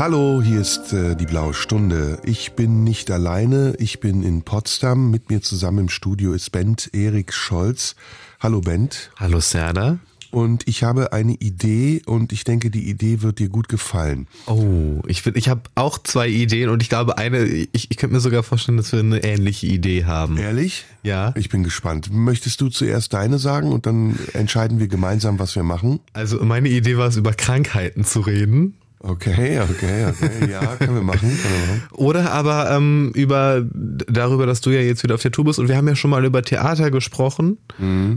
Hallo, hier ist äh, die blaue Stunde. Ich bin nicht alleine, ich bin in Potsdam. Mit mir zusammen im Studio ist Bent Erik Scholz. Hallo Bent. Hallo Serda. Und ich habe eine Idee und ich denke, die Idee wird dir gut gefallen. Oh, ich, bin- ich habe auch zwei Ideen und ich glaube, eine, ich, ich könnte mir sogar vorstellen, dass wir eine ähnliche Idee haben. Ehrlich? Ja. Ich bin gespannt. Möchtest du zuerst deine sagen und dann entscheiden wir gemeinsam, was wir machen? Also meine Idee war es, über Krankheiten zu reden. Okay, okay, okay. Ja, können wir machen. Können wir machen. Oder aber ähm, über darüber, dass du ja jetzt wieder auf der Tour bist und wir haben ja schon mal über Theater gesprochen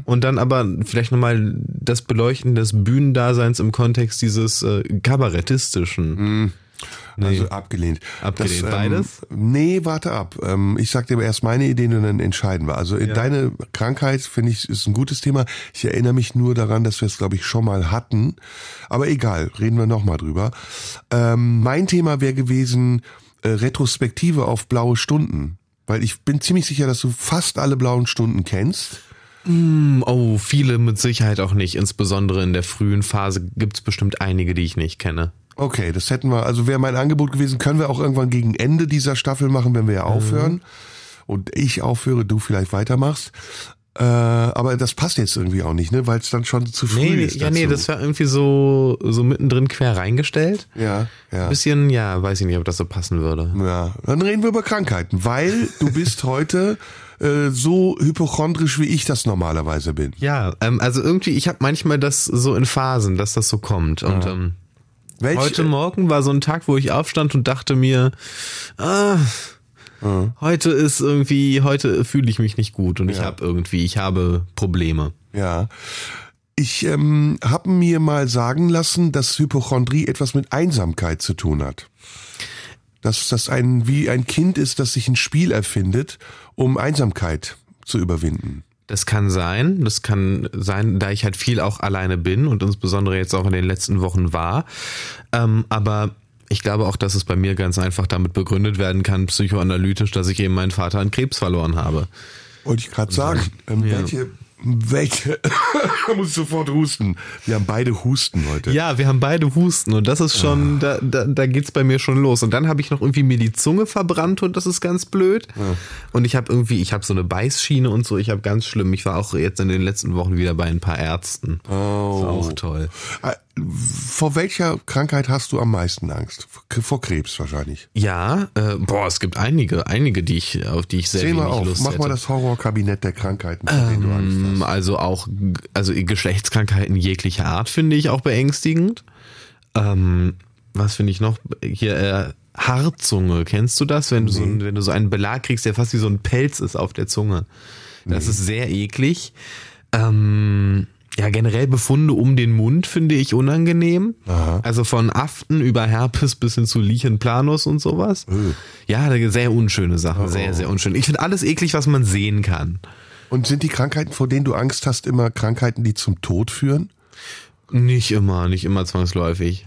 und dann aber vielleicht nochmal das Beleuchten des Bühnendaseins im Kontext dieses äh, kabarettistischen. Nee. Also abgelehnt. Abgelehnt. ähm, Beides? Nee, warte ab. Ähm, ich sag dir aber erst meine Ideen und dann entscheiden wir. Also Ja. deine Krankheit, finde ich, ist ein gutes Thema. Ich erinnere mich nur daran, dass wir es, glaube ich, schon mal hatten. Aber egal, reden wir nochmal drüber. Ähm, mein Thema wäre gewesen, äh, Retrospektive auf blaue Stunden. Weil ich bin ziemlich sicher, dass du fast alle blauen Stunden kennst. Oh, viele mit Sicherheit auch nicht. Insbesondere in der frühen Phase gibt es bestimmt einige, die ich nicht kenne. Okay, das hätten wir, also wäre mein Angebot gewesen, können wir auch irgendwann gegen Ende dieser Staffel machen, wenn wir ja aufhören. Und ich aufhöre, du vielleicht weitermachst. Äh, aber das passt jetzt irgendwie auch nicht, ne? Weil es dann schon zu früh Nee, ist. ja, nee, dazu. das war irgendwie so, so mittendrin quer reingestellt. Ja, ja. Bisschen, ja, weiß ich nicht, ob das so passen würde. Ja, dann reden wir über Krankheiten, weil du bist heute äh, so hypochondrisch, wie ich das normalerweise bin. Ja, ähm, also irgendwie, ich habe manchmal das so in Phasen, dass das so kommt. Und ähm, Welch, heute Morgen war so ein Tag, wo ich aufstand und dachte mir, ah, heute ist irgendwie, heute fühle ich mich nicht gut und ich Ja. habe irgendwie, ich habe Probleme. Ja. Ich ähm, habe mir mal sagen lassen, dass Hypochondrie etwas mit Einsamkeit zu tun hat. Dass das ein wie ein Kind ist, das sich ein Spiel erfindet, um Einsamkeit zu überwinden. Das kann sein, das kann sein, da ich halt viel auch alleine bin und insbesondere jetzt auch in den letzten Wochen war. Ähm, aber ich glaube auch, dass es bei mir ganz einfach damit begründet werden kann, psychoanalytisch, dass ich eben meinen Vater an Krebs verloren habe. Wollte ich gerade sagen. Ähm, Ja. Welche, welche, da muss ich sofort husten. Wir haben beide Husten heute. Ja, wir haben beide Husten und das ist schon, da, da, da geht's bei mir schon los. Und dann habe ich noch irgendwie mir die Zunge verbrannt und das ist ganz blöd. Und ich habe irgendwie, ich habe so eine Beißschiene und so, ich habe ganz schlimm. Ich war auch jetzt in den letzten Wochen wieder bei ein paar Ärzten. Oh. Ist auch toll. Vor welcher Krankheit hast du am meisten Angst? Vor Krebs wahrscheinlich. Ja, äh, boah, es gibt einige, einige, die ich, auf die ich sehr Zähl mal wenig auf. Lust Mach hätte. mal das Horrorkabinett der Krankheiten, vor denen du Angst hast. Ähm, Also auch, also Geschlechtskrankheiten jeglicher Art finde ich auch beängstigend. Ähm, was finde ich noch? Hier, äh, Haarzunge, kennst du das? Wenn du, so, wenn du so einen Belag kriegst, der fast wie so ein Pelz ist auf der Zunge. Das ist sehr eklig. Ähm, ja, generell Befunde um den Mund finde ich unangenehm. Also von Aften über Herpes bis hin zu Lichen planus und sowas. Ja, sehr unschöne Sachen, sehr, sehr unschön. Ich finde alles eklig, was man sehen kann. Und sind die Krankheiten, vor denen du Angst hast, immer Krankheiten, die zum Tod führen? Nicht immer, nicht immer zwangsläufig.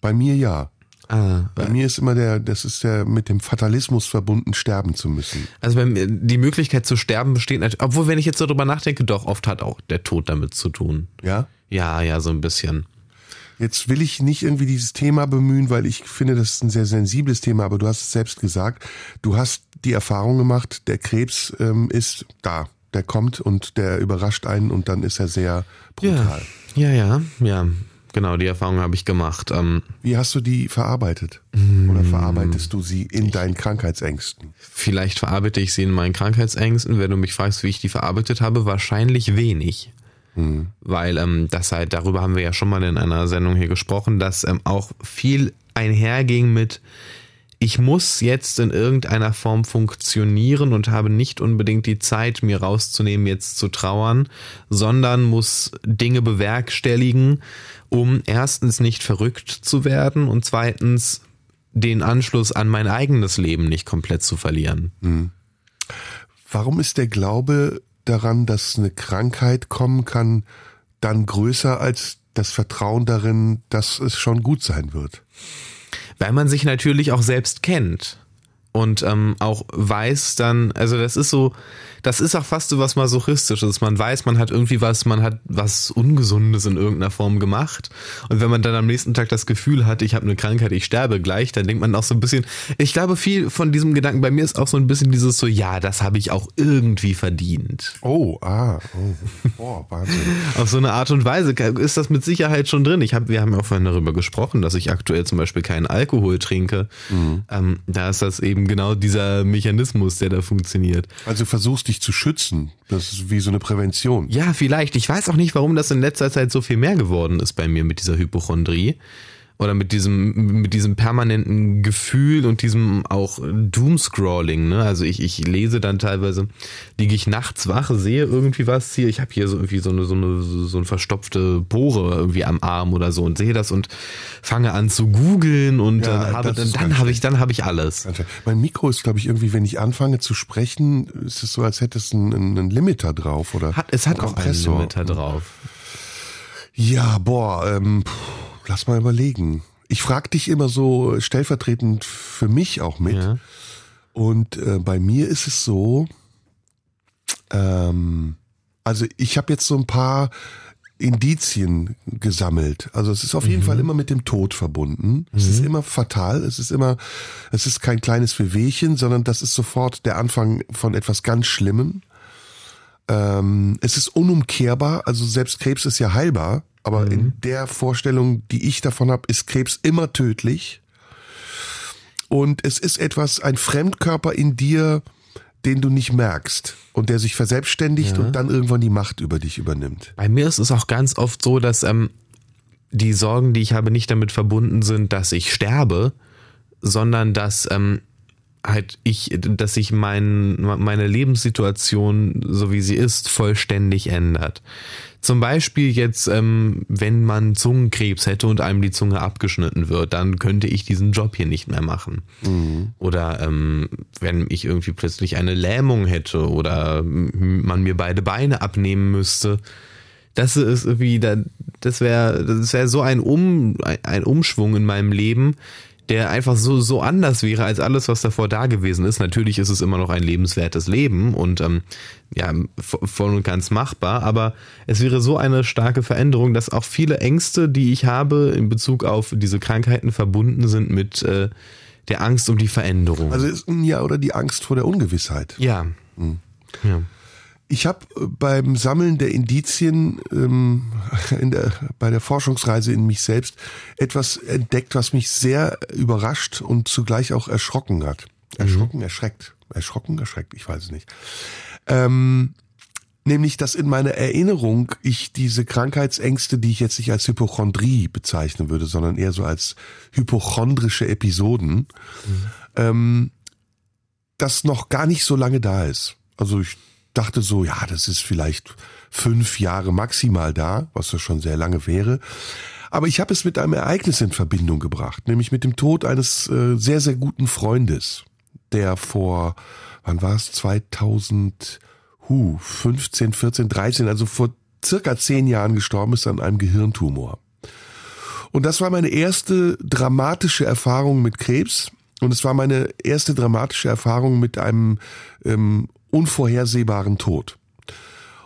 Bei mir ja. Ah, Bei mir ist immer der, das ist der mit dem Fatalismus verbunden, sterben zu müssen. also mir, die Möglichkeit zu sterben besteht natürlich, obwohl wenn ich jetzt so drüber nachdenke, doch oft hat auch der Tod damit zu tun. Ja? Ja, ja, so ein bisschen. Jetzt will ich nicht irgendwie dieses Thema bemühen, weil ich finde, das ist ein sehr sensibles Thema, aber du hast es selbst gesagt. Du hast die Erfahrung gemacht, der Krebs ähm, ist da. Der kommt und der überrascht einen und dann ist er sehr brutal. Ja, ja, ja. Genau, die Erfahrung habe ich gemacht. Ähm, Wie hast du die verarbeitet? Oder verarbeitest du sie in deinen Krankheitsängsten? vielleicht verarbeite ich sie in meinen Krankheitsängsten. Wenn du mich fragst, wie ich die verarbeitet habe, wahrscheinlich wenig. Weil ähm, das halt, darüber haben wir ja schon mal in einer Sendung hier gesprochen, dass ähm, auch viel einherging mit, ich muss jetzt in irgendeiner Form funktionieren und habe nicht unbedingt die Zeit, mir rauszunehmen, jetzt zu trauern, sondern muss Dinge bewerkstelligen, um erstens nicht verrückt zu werden und zweitens den Anschluss an mein eigenes Leben nicht komplett zu verlieren. warum ist der Glaube daran, dass eine Krankheit kommen kann, dann größer als das Vertrauen darin, dass es schon gut sein wird? Weil man sich natürlich auch selbst kennt und ähm, auch weiß dann, also das ist so, das ist auch fast so was Masochistisches. Man weiß, man hat irgendwie was, man hat was Ungesundes in irgendeiner Form gemacht. Und wenn man dann am nächsten Tag das Gefühl hat, ich habe eine Krankheit, ich sterbe gleich, dann denkt man auch so ein bisschen, ich glaube, viel von diesem Gedanken bei mir ist auch so ein bisschen dieses so, ja, das habe ich auch irgendwie verdient. Oh, ah, oh, oh Wahnsinn. Auf so eine Art und Weise ist das mit Sicherheit schon drin. Ich hab, wir haben ja auch vorhin darüber gesprochen, dass ich aktuell zum Beispiel keinen Alkohol trinke. Mhm. Ähm, da ist das eben genau dieser Mechanismus, der da funktioniert. Also versuchst dich zu schützen. Das ist wie so eine Prävention. Ja, vielleicht. Ich weiß auch nicht, warum das in letzter Zeit so viel mehr geworden ist bei mir mit dieser Hypochondrie oder mit diesem mit diesem permanenten Gefühl und diesem auch Doomscrolling, ne? Also ich, ich lese dann teilweise, liege ich nachts wach, sehe irgendwie was hier, ich habe hier so irgendwie so eine so eine so eine verstopfte Pore irgendwie am Arm oder so und sehe das und fange an zu googeln und ja, dann habe dann, dann habe ich dann habe ich alles. Mein Mikro ist glaube ich irgendwie, wenn ich anfange zu sprechen, ist es so, als hätte es einen, einen Limiter drauf oder hat, es hat auch einen Limiter drauf. Ja, boah, ähm, lass mal überlegen. Ich frage dich immer so stellvertretend für mich auch mit. Ja. Und äh, bei mir ist es so, ähm, also ich habe jetzt so ein paar Indizien gesammelt. Also es ist auf jeden mhm. Fall immer mit dem Tod verbunden. Es ist mhm. immer fatal. Es ist immer, es ist kein kleines Wehwehchen, sondern das ist sofort der Anfang von etwas ganz Schlimmem. Ähm, es ist unumkehrbar. Also selbst Krebs ist ja heilbar. Aber mhm. in der Vorstellung, die ich davon habe, ist Krebs immer tödlich. Und es ist etwas, ein Fremdkörper in dir, den du nicht merkst und der sich verselbstständigt ja. und dann irgendwann die Macht über dich übernimmt. Bei mir ist es auch ganz oft so, dass ähm, die Sorgen, die ich habe, nicht damit verbunden sind, dass ich sterbe, sondern dass ähm, halt ich, dass sich mein, meine Lebenssituation, so wie sie ist, vollständig ändert. Zum Beispiel jetzt, ähm, wenn man Zungenkrebs hätte und einem die Zunge abgeschnitten wird, dann könnte ich diesen Job hier nicht mehr machen. Mhm. Oder ähm, wenn ich irgendwie plötzlich eine Lähmung hätte oder man mir beide Beine abnehmen müsste. Das ist irgendwie, das wäre, das wäre so ein, um, ein Umschwung in meinem Leben, der einfach so, so anders wäre als alles, was davor da gewesen ist. Natürlich ist es immer noch ein lebenswertes Leben und ähm, ja, voll und ganz machbar, aber es wäre so eine starke Veränderung, dass auch viele Ängste, die ich habe in Bezug auf diese Krankheiten verbunden sind mit äh, der Angst um die Veränderung. Also ist ja oder die Angst vor der Ungewissheit. Ja. Mhm. ja. Ich habe äh, beim Sammeln der Indizien ähm, in der, bei der Forschungsreise in mich selbst etwas entdeckt, was mich sehr überrascht und zugleich auch erschrocken hat. Erschrocken, mhm. erschreckt. Erschrocken, erschreckt, ich weiß es nicht. Ähm, nämlich, dass in meiner Erinnerung ich diese Krankheitsängste, die ich jetzt nicht als Hypochondrie bezeichnen würde, sondern eher so als hypochondrische Episoden, mhm. ähm, das noch gar nicht so lange da ist. Also ich dachte so, ja, das ist vielleicht fünf Jahre maximal da, was ja schon sehr lange wäre. Aber ich habe es mit einem Ereignis in Verbindung gebracht, nämlich mit dem Tod eines äh, sehr, sehr guten Freundes, der vor, wann war es, 2000, hu, 15, 14, 13, also vor circa zehn Jahren gestorben ist an einem Gehirntumor. Und das war meine erste dramatische Erfahrung mit Krebs. Und es war meine erste dramatische Erfahrung mit einem ähm, unvorhersehbaren Tod.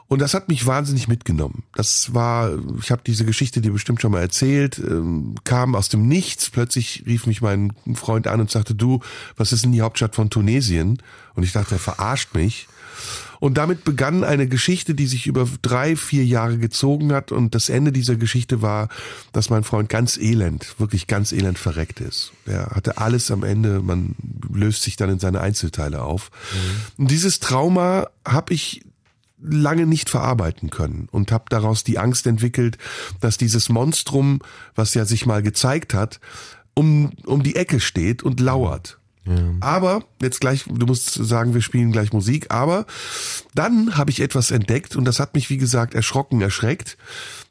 Und das hat mich wahnsinnig mitgenommen. Das war, ich habe diese Geschichte dir bestimmt schon mal erzählt, ähm, kam aus dem Nichts. Plötzlich rief mich mein Freund an und sagte, du, was ist denn die Hauptstadt von Tunesien? Und ich dachte, er verarscht mich. Und damit begann eine Geschichte, die sich über drei, vier Jahre gezogen hat. Und das Ende dieser Geschichte war, dass mein Freund ganz elend, wirklich ganz elend verreckt ist. Er hatte alles am Ende, man löst sich dann in seine Einzelteile auf. Mhm. Und dieses Trauma habe ich lange nicht verarbeiten können und habe daraus die Angst entwickelt, dass dieses Monstrum, was ja sich mal gezeigt hat, um, um die Ecke steht und lauert. Aber, jetzt gleich, du musst sagen, wir spielen gleich Musik, aber dann habe ich etwas entdeckt und das hat mich, wie gesagt, erschrocken, erschreckt,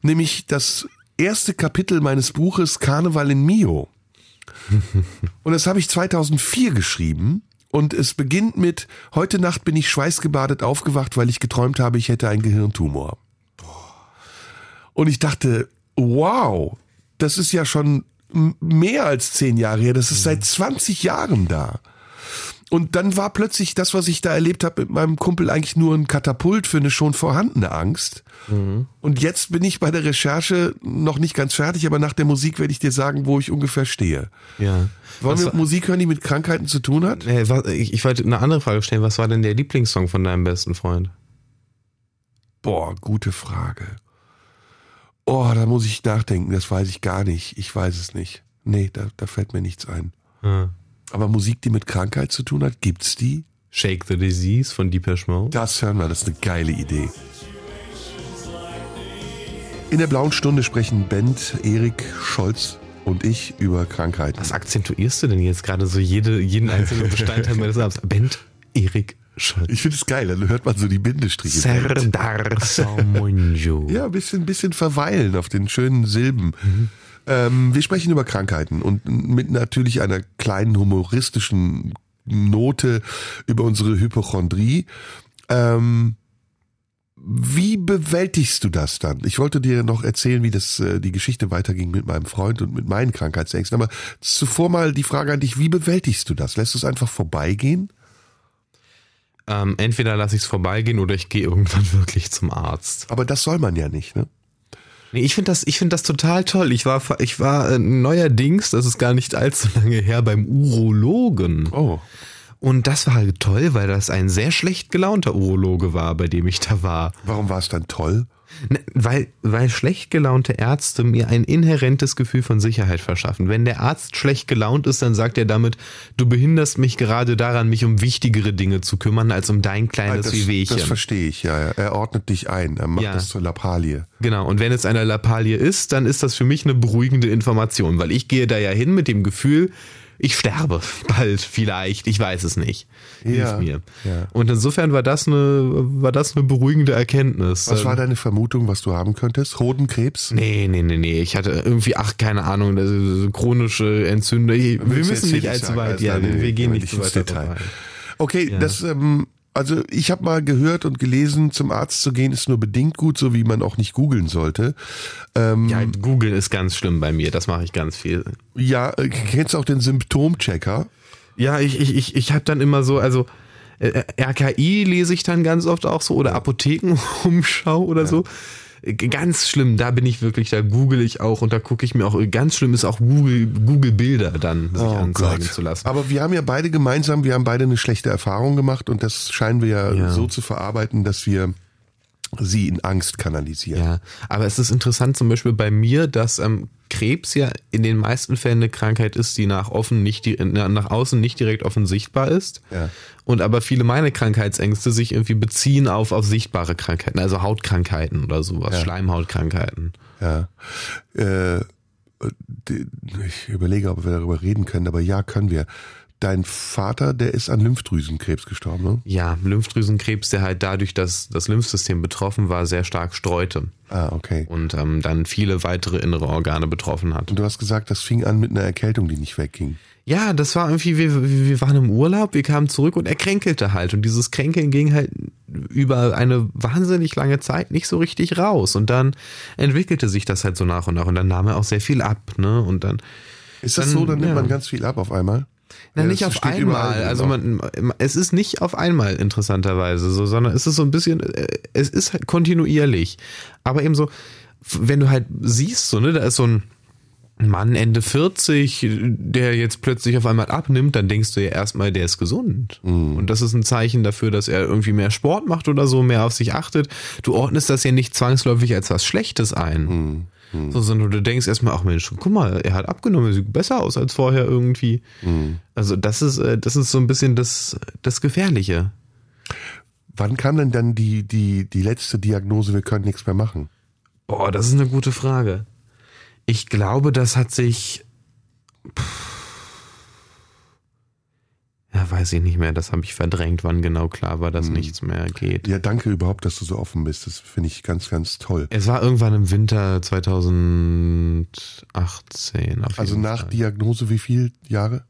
nämlich das erste Kapitel meines Buches Karneval in Mio. und das habe ich 2004 geschrieben Und es beginnt mit, heute Nacht bin ich schweißgebadet aufgewacht, weil ich geträumt habe, ich hätte einen Gehirntumor. Und ich dachte, wow, das ist ja schon mehr als zehn Jahre her, das ist seit 20 Jahren da. Und dann war plötzlich das, was ich da erlebt habe mit meinem Kumpel, eigentlich nur ein Katapult für eine schon vorhandene Angst. Und jetzt bin ich bei der Recherche noch nicht ganz fertig, aber nach der Musik werde ich dir sagen, wo ich ungefähr stehe. Ja. Wollen Was wir Musik hören, die mit Krankheiten zu tun hat? Äh, was, ich, ich wollte eine andere Frage stellen. Was war denn der Lieblingssong von deinem besten Freund? Boah, gute Frage. Oh, da muss ich nachdenken, das weiß ich gar nicht. Ich weiß es nicht. Nee, da, da fällt mir nichts ein. Ah. Aber Musik, die mit Krankheit zu tun hat, gibt's die? Shake the Disease von Deepesh Mode. Das hören wir, das ist eine geile Idee. In der blauen Stunde sprechen Bent, Erik, Scholz und ich über Krankheiten. Was akzentuierst du denn jetzt gerade so jede, jeden einzelnen Bestandteil meines Namens? Bent, Erik. Ich finde es geil, dann hört man so die Bindestriche. Serdar Somunju. Ja, ein bisschen, bisschen verweilen auf den schönen Silben. Ähm, wir sprechen über Krankheiten und mit natürlich einer kleinen humoristischen Note über unsere Hypochondrie. Ähm, wie bewältigst du das dann? Ich wollte dir noch erzählen, wie das äh, die Geschichte weiterging mit meinem Freund und mit meinen Krankheitsängsten. Aber zuvor mal die Frage an dich: Wie bewältigst du das? Lässt du es einfach vorbeigehen? Ähm, entweder lasse ich es vorbeigehen oder ich gehe irgendwann wirklich zum Arzt. Aber das soll man ja nicht, ne? Nee, ich finde das, ich finde das total toll. Ich war, ich war äh, neuerdings, das ist gar nicht allzu lange her, beim Urologen. Oh, Und das war halt toll, weil das ein sehr schlecht gelaunter Urologe war, bei dem ich da war. warum war es dann toll? Ne, Weil, weil schlecht gelaunte Ärzte mir ein inhärentes Gefühl von Sicherheit verschaffen. Wenn der Arzt schlecht gelaunt ist, dann sagt er damit, du behinderst mich gerade daran, mich um wichtigere Dinge zu kümmern, als um dein kleines das, Wehwehchen. das verstehe ich, ja, ja. Er ordnet dich ein, er macht Ja. das zur Lappalie. Genau, und wenn es eine Lappalie ist, dann ist das für mich eine beruhigende Information, weil ich gehe da ja hin mit dem Gefühl, ich sterbe bald, vielleicht, ich weiß es nicht. Hilf Ja, mir. ja. Und insofern war das eine, war das eine beruhigende Erkenntnis. Was Ähm, war deine Vermutung, was du haben könntest? Hodenkrebs? Nee, nee, nee, nee. Ich hatte irgendwie, ach, keine Ahnung, das ist chronische Entzündung. Wir müssen nicht allzu weit, Also, ja, wir, gehen nicht zu ins weit Detail. Okay, Ja. das, ähm, also ich habe mal gehört und gelesen, zum Arzt zu gehen ist nur bedingt gut, so wie man auch nicht googeln sollte. Ähm, Ja, googeln ist ganz schlimm bei mir, das mache ich ganz viel. ja, äh, kennst du auch den Symptomchecker? Ja, ich, ich, ich, ich habe dann immer so, also äh, RKI lese ich dann ganz oft auch so oder Apothekenumschau oder so. Ganz schlimm, da bin ich wirklich, da google ich auch und da gucke ich mir auch, ganz schlimm ist auch Google, Google Bilder dann sich anzeigen zu lassen. Oh Aber wir haben ja beide gemeinsam, wir haben beide eine schlechte Erfahrung gemacht und das scheinen wir ja, Ja. so zu verarbeiten, dass wir sie in Angst kanalisieren. Ja, aber es ist interessant zum Beispiel bei mir, dass ähm, Krebs ja in den meisten Fällen eine Krankheit ist, die nach offen nicht nach außen nicht direkt offen sichtbar ist. Ja. Und aber viele meine Krankheitsängste sich irgendwie beziehen auf auf sichtbare Krankheiten, also Hautkrankheiten oder sowas, Ja. Schleimhautkrankheiten. Ja. Äh, ich überlege, ob wir darüber reden können, aber ja, können wir. Dein Vater, der ist an Lymphdrüsenkrebs gestorben, ne? Ja, Lymphdrüsenkrebs, der halt dadurch, dass das Lymphsystem betroffen war, sehr stark streute Ah, okay. und ähm, dann viele weitere innere Organe betroffen hat. Und du hast gesagt, das fing an mit einer Erkältung, die nicht wegging. Ja, das war irgendwie, wir, wir waren im Urlaub, wir kamen zurück und er kränkelte halt. Und dieses Kränkeln ging halt über eine wahnsinnig lange Zeit nicht so richtig raus. Und dann entwickelte sich das halt so nach und nach. Und dann nahm er auch sehr viel ab, ne? Und dann, Ist das Dann, so, dann nimmt ja. man ganz viel ab auf einmal? Na, Ja, nicht auf überall einmal. drin Also man, es ist nicht auf einmal interessanterweise so, sondern es ist so ein bisschen, äh, es ist halt kontinuierlich. Aber eben so, wenn du halt siehst, so, ne, da ist so ein, Mann Ende 40, der jetzt plötzlich auf einmal abnimmt, dann denkst du ja erstmal, der ist gesund. Und das ist ein Zeichen dafür, dass er irgendwie mehr Sport macht oder so, mehr auf sich achtet. Du ordnest das ja nicht zwangsläufig als was Schlechtes ein. So, sondern du denkst erstmal, ach Mensch, guck mal, er hat abgenommen, er sieht besser aus als vorher irgendwie. Also das ist, äh, das ist so ein bisschen das, das Gefährliche. Wann kam denn dann die, die, die letzte Diagnose, wir können nichts mehr machen? Boah, das ist eine gute Frage. Ich glaube, das hat sich. Ja, weiß ich nicht mehr. Das habe ich verdrängt, wann genau klar war, dass nichts mehr geht. Ja, danke überhaupt, dass du so offen bist. Das finde ich ganz, ganz toll. Es war irgendwann im Winter 2018. Auf Also nach Fall. Diagnose wie viel Jahre?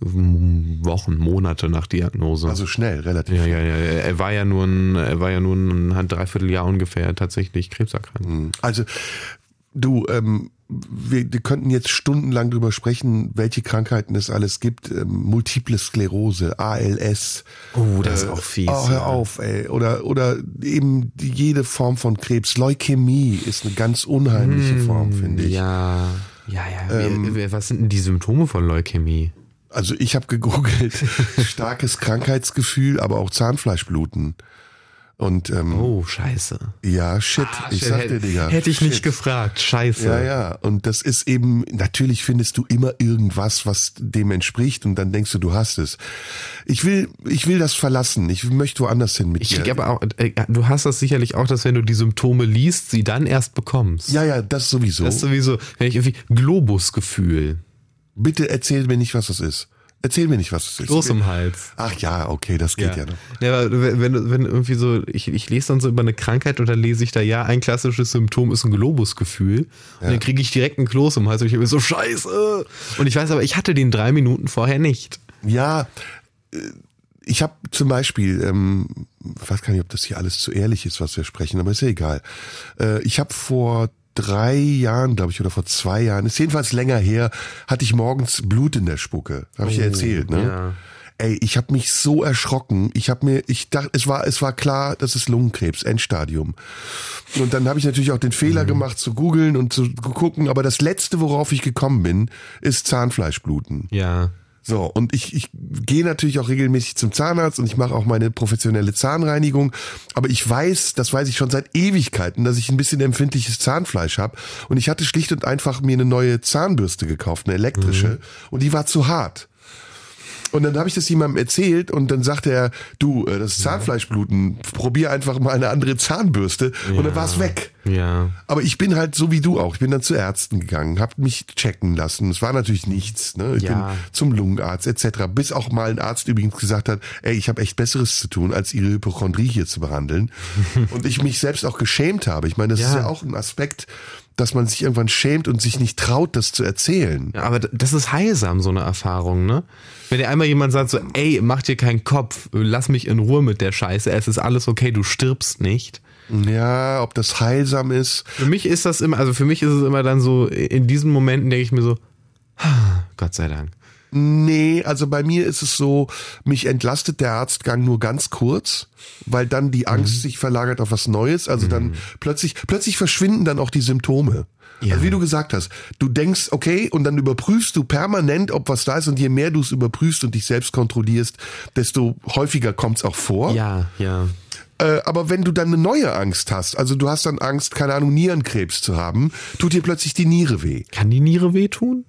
Wochen, Monate nach Diagnose. Also schnell, relativ. ja, ja, ja. Er war ja nur ein, er war ja nur ein Dreivierteljahr ungefähr tatsächlich krebserkrankt. Also du, ähm, wir, wir könnten jetzt stundenlang drüber sprechen, welche Krankheiten es alles gibt. Ähm, Multiple Sklerose, ALS. Oh, das ist auch fies. Oh, hör ja. auf, ey. Oder, oder eben jede Form von Krebs. Leukämie ist eine ganz unheimliche Form, finde ich. Hm, Ja, ja, ja. Wie- Was sind denn die Symptome von Leukämie? Also ich habe gegoogelt, starkes Krankheitsgefühl, aber auch Zahnfleischbluten. Und ähm, Oh, scheiße. ja, shit, ich Shit, sag hätte- dir, Digga. Hätte ich nicht shit. gefragt. Scheiße. Ja, ja. Und das ist eben, natürlich findest du immer irgendwas, was dem entspricht und dann denkst du, du hast es. Ich will, ich will das verlassen. Ich möchte woanders hin mit Ich dir. aber auch, äh, du hast das sicherlich auch, dass wenn du die Symptome liest, sie dann erst bekommst. ja, ja, das sowieso. Das ist sowieso, wenn ich irgendwie Globusgefühl, Bitte erzähl mir nicht, was das ist. Erzähl mir nicht, was das ist. Kloß im Hals. Ach ja, okay, das geht ja, noch. Ja, aber wenn, wenn irgendwie so, ich, ich lese dann so über eine Krankheit und dann lese ich da, ja, ein klassisches Symptom ist ein Globusgefühl. Und dann kriege ich direkt einen Kloß im Hals und ich bin so, scheiße. Und ich weiß aber, ich hatte den drei Minuten vorher nicht. Ja, äh, ich habe zum Beispiel, ähm, weiß gar nicht, ob das hier alles zu ehrlich ist, was wir sprechen, aber ist ja egal. Äh, ich habe vor drei Jahren, glaube ich, oder vor zwei Jahren, ist jedenfalls länger her, hatte ich morgens Blut in der Spucke. Habe ich ja erzählt, ne? ja. Ey, ich habe mich so erschrocken. Ich habe mir, ich dachte, es war, es war klar, das ist Lungenkrebs, Endstadium. Und dann habe ich natürlich auch den Fehler gemacht zu googeln und zu gucken. Aber das letzte, worauf ich gekommen bin, ist Zahnfleischbluten. Ja. So, und ich, ich gehe natürlich auch regelmäßig zum Zahnarzt und ich mache auch meine professionelle Zahnreinigung. Aber ich weiß, das weiß ich schon seit Ewigkeiten, dass ich ein bisschen empfindliches Zahnfleisch habe. Und ich hatte schlicht und einfach mir eine neue Zahnbürste gekauft, eine elektrische. Und die war zu hart. Und dann habe ich das jemandem erzählt und dann sagte er, du, äh, das ist Zahnfleischbluten, probier einfach mal eine andere Zahnbürste. Und dann war es weg. Ja. Aber ich bin halt so wie du auch. Ich bin dann zu Ärzten gegangen, habe mich checken lassen. Es war natürlich nichts. Ne? Ich Ja. bin zum Lungenarzt etc. Bis auch mal ein Arzt übrigens gesagt hat, ey, ich habe echt Besseres zu tun, als ihre Hypochondrie hier zu behandeln. und ich mich selbst auch geschämt habe. Ich meine, das ist Ja. ja auch ein Aspekt, dass man sich irgendwann schämt und sich nicht traut, das zu erzählen. Ja, aber das ist heilsam, so eine Erfahrung, ne? Wenn dir einmal jemand sagt so, ey, mach dir keinen Kopf, lass mich in Ruhe mit der Scheiße, es ist alles okay, du stirbst nicht. Ja, ob das heilsam ist. Für mich ist das immer, also für mich ist es immer dann so, in diesen Momenten denke ich mir so, "Ah, Gott sei Dank. Nee, also bei mir ist es so, mich entlastet der Arztgang nur ganz kurz, weil dann die Angst sich verlagert auf was Neues. Also dann plötzlich, plötzlich verschwinden dann auch die Symptome. Ja. Also wie du gesagt hast, du denkst, okay, und dann überprüfst du permanent, ob was da ist, und je mehr du es überprüfst und dich selbst kontrollierst, desto häufiger kommt es auch vor. Ja, ja. Äh, aber wenn du dann eine neue Angst hast, also du hast dann Angst, keine Ahnung, Nierenkrebs zu haben, tut dir plötzlich die Niere weh. Kann die Niere wehtun?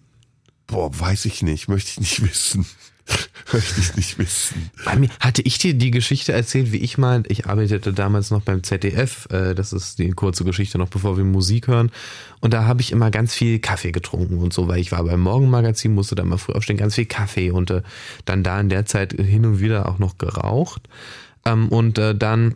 Boah, weiß ich nicht, möchte ich nicht wissen. möchte ich nicht wissen. Bei mir, hatte ich dir die Geschichte erzählt, wie ich mal, ich arbeitete damals noch beim ZDF, äh, das ist die kurze Geschichte noch, bevor wir Musik hören. Und da habe ich immer ganz viel Kaffee getrunken und so, weil ich war beim Morgenmagazin, musste da mal früh aufstehen, ganz viel Kaffee und äh, dann da in der Zeit hin und wieder auch noch geraucht. Ähm, und äh, dann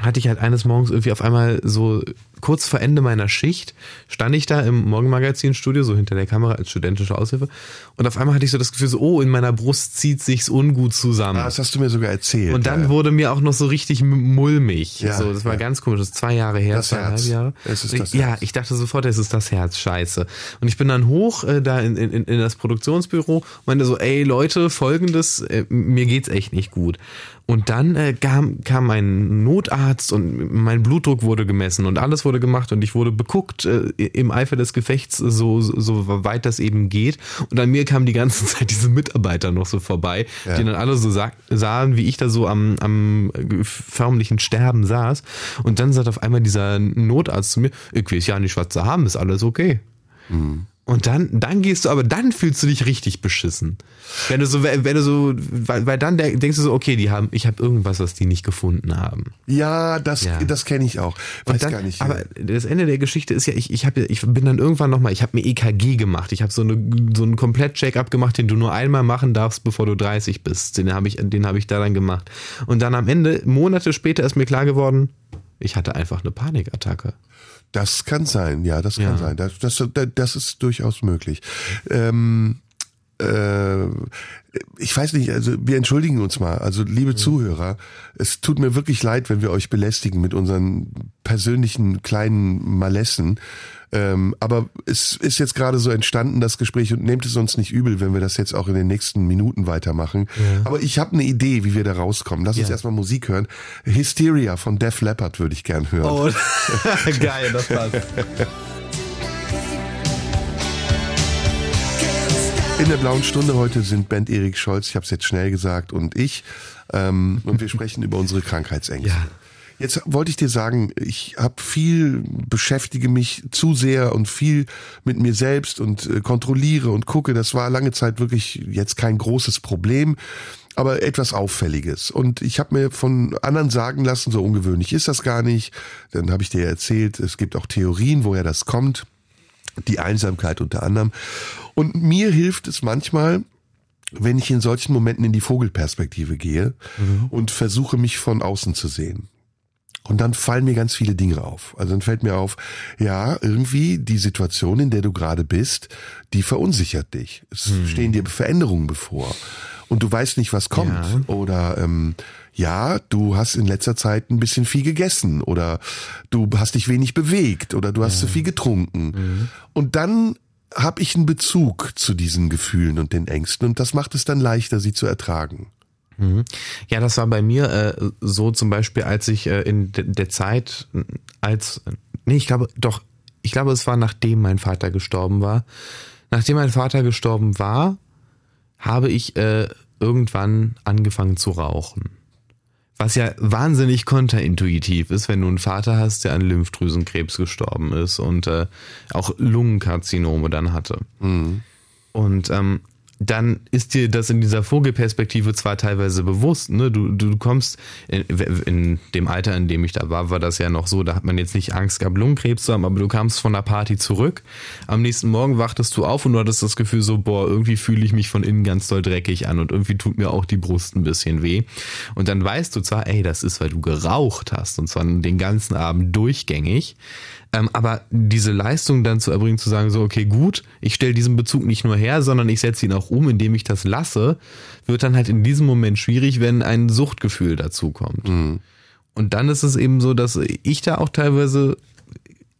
hatte ich halt eines Morgens irgendwie auf einmal so kurz vor Ende meiner Schicht stand ich da im Morgenmagazinstudio, so hinter der Kamera als studentische Aushilfe. Und auf einmal hatte ich so das Gefühl, so, oh, in meiner Brust zieht sich's ungut zusammen. Ah, das hast du mir sogar erzählt. und dann ja. wurde mir auch noch so richtig mulmig. Ja, so, das war ja. ganz komisch. Das ist zwei Jahre her, Das zweieinhalb Herz. Jahre. Es ist das ich, ja, Herz. ich dachte sofort, es ist das Herz, scheiße. Und ich bin dann hoch äh, da in, in, in das Produktionsbüro und meinte so, ey Leute, folgendes, äh, mir geht's echt nicht gut. Und dann äh, kam, kam ein Notarzt und mein Blutdruck wurde gemessen und alles wurde gemacht und ich wurde beguckt äh, im Eifer des Gefechts, so, so, weit das eben geht. Und an mir kamen die ganze Zeit diese Mitarbeiter noch so vorbei, Ja. die dann alle so sag, sahen, wie ich da so am, am förmlichen Sterben saß. Und dann sagt auf einmal dieser Notarzt zu mir, ich weiß ja nicht, was sie haben, ist alles okay. Und dann, dann gehst du, aber dann fühlst du dich richtig beschissen. Wenn du so, wenn du so, weil, weil dann denkst du so, okay, die haben, ich habe irgendwas, was die nicht gefunden haben. Ja, das, Ja. das kenne ich auch. Weiß dann, gar nicht. aber das Ende der Geschichte ist ja, ich, ich, hab, ja- ich bin dann irgendwann nochmal, ich habe mir EKG gemacht. Ich habe so, eine, so einen Komplett-Check-up gemacht, den du nur einmal machen darfst, bevor du 30 bist. Den habe ich, den hab ich da dann gemacht. Und dann am Ende, Monate später, ist mir klar geworden, ich hatte einfach eine Panikattacke. Das kann sein, ja, das Ja. kann sein. Das, das, das ist durchaus möglich. Ähm, äh, ich weiß nicht, also wir entschuldigen uns mal. Also liebe Zuhörer, es tut mir wirklich leid, wenn wir euch belästigen mit unseren persönlichen kleinen Malessen. Ähm, aber es ist jetzt gerade so entstanden, das Gespräch, und nehmt es uns nicht übel, wenn wir das jetzt auch in den nächsten Minuten weitermachen. Aber ich habe eine Idee, wie wir da rauskommen. Lass uns Ja. erstmal Musik hören. Hysteria von Def Leppard würde ich gern hören. Oh, geil, das passt. In der blauen Stunde heute sind Band Erik Scholz, ich habe es jetzt schnell gesagt, und ich. Ähm, und wir sprechen über unsere Krankheitsängste. Ja. Jetzt wollte ich dir sagen, ich habe viel, beschäftige mich zu sehr und viel mit mir selbst und äh, kontrolliere und gucke. Das war lange Zeit wirklich jetzt kein großes Problem, aber etwas Auffälliges. Und ich habe mir von anderen sagen lassen, so ungewöhnlich ist das gar nicht. Dann habe ich dir erzählt, es gibt auch Theorien, woher das kommt die Einsamkeit unter anderem. Und mir hilft es manchmal, wenn ich in solchen Momenten in die Vogelperspektive gehe und versuche, mich von außen zu sehen. Und dann fallen mir ganz viele Dinge auf. Also dann fällt mir auf, ja, irgendwie die Situation, in der du gerade bist, die verunsichert dich. Es stehen dir Veränderungen bevor. Und du weißt nicht, was kommt. Ja. Oder ähm, ja, du hast in letzter Zeit ein bisschen viel gegessen oder du hast dich wenig bewegt oder du hast zu viel getrunken. Und dann habe ich einen Bezug zu diesen Gefühlen und den Ängsten und das macht es dann leichter, sie zu ertragen. Ja, das war bei mir äh, so zum Beispiel, als ich äh, in de der Zeit, als, nee, ich glaube, doch, ich glaube, es war nachdem mein Vater gestorben war. Nachdem mein Vater gestorben war, habe ich äh, irgendwann angefangen zu rauchen. Was ja wahnsinnig kontraintuitiv ist, wenn du einen Vater hast, der an Lymphdrüsenkrebs gestorben ist und äh, auch Lungenkarzinome dann hatte. Und ähm, dann ist dir das in dieser Vogelperspektive zwar teilweise bewusst, ne? Du, du kommst in, in dem Alter, in dem ich da war, war das ja noch so, da hat man jetzt nicht Angst gehabt, Lungenkrebs zu haben, aber du kamst von der Party zurück. Am nächsten Morgen wachtest du auf und du hattest das Gefühl so, boah, irgendwie fühle ich mich von innen ganz doll dreckig an und irgendwie tut mir auch die Brust ein bisschen weh. Und dann weißt du zwar, ey, das ist, weil du geraucht hast und zwar den ganzen Abend durchgängig. Ähm, aber diese Leistung dann zu erbringen, zu sagen, so, okay, gut, ich stelle diesen Bezug nicht nur her, sondern ich setze ihn auch um, indem ich das lasse, wird dann halt in diesem Moment schwierig, wenn ein Suchtgefühl dazukommt. Und dann ist es eben so, dass ich da auch teilweise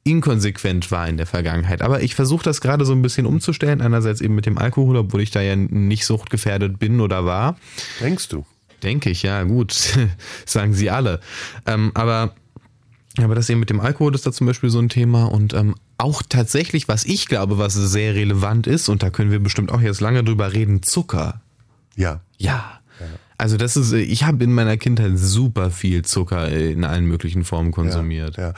inkonsequent war in der Vergangenheit. Aber ich versuche das gerade so ein bisschen umzustellen. Einerseits eben mit dem Alkohol, obwohl ich da ja nicht suchtgefährdet bin oder war. Denkst du? Denke ich, ja, gut. Sagen sie alle. Ähm, aber, aber das eben mit dem Alkohol ist da zum Beispiel so ein Thema und ähm, auch tatsächlich, was ich glaube, was sehr relevant ist, und da können wir bestimmt auch jetzt lange drüber reden, Zucker. Ja. Ja. Also das ist, ich habe in meiner Kindheit super viel Zucker in allen möglichen Formen konsumiert. Ja.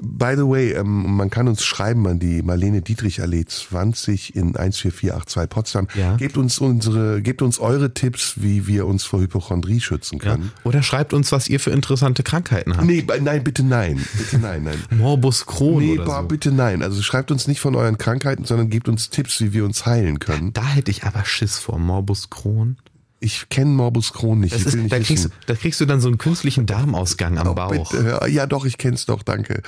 By the way, ähm, man kann uns schreiben an die Marlene Dietrich Allee 20 in 14482 Potsdam. Ja. Gebt uns unsere, gebt uns eure Tipps, wie wir uns vor Hypochondrie schützen Ja. können. Oder schreibt uns, was ihr für interessante Krankheiten habt. Nee, nein, bitte nein. Bitte nein, nein. Morbus Crohn Nee, oder so. bitte nein. Also schreibt uns nicht von euren Krankheiten, sondern gebt uns Tipps, wie wir uns heilen können. Da hätte ich aber Schiss vor Morbus Crohn. Ich kenne Morbus Crohn nicht. Das ich ist, nicht da, kriegst, da kriegst du dann so einen künstlichen Darmausgang am Oh, Bauch. bitte, ja, doch, ich kenn's doch, danke.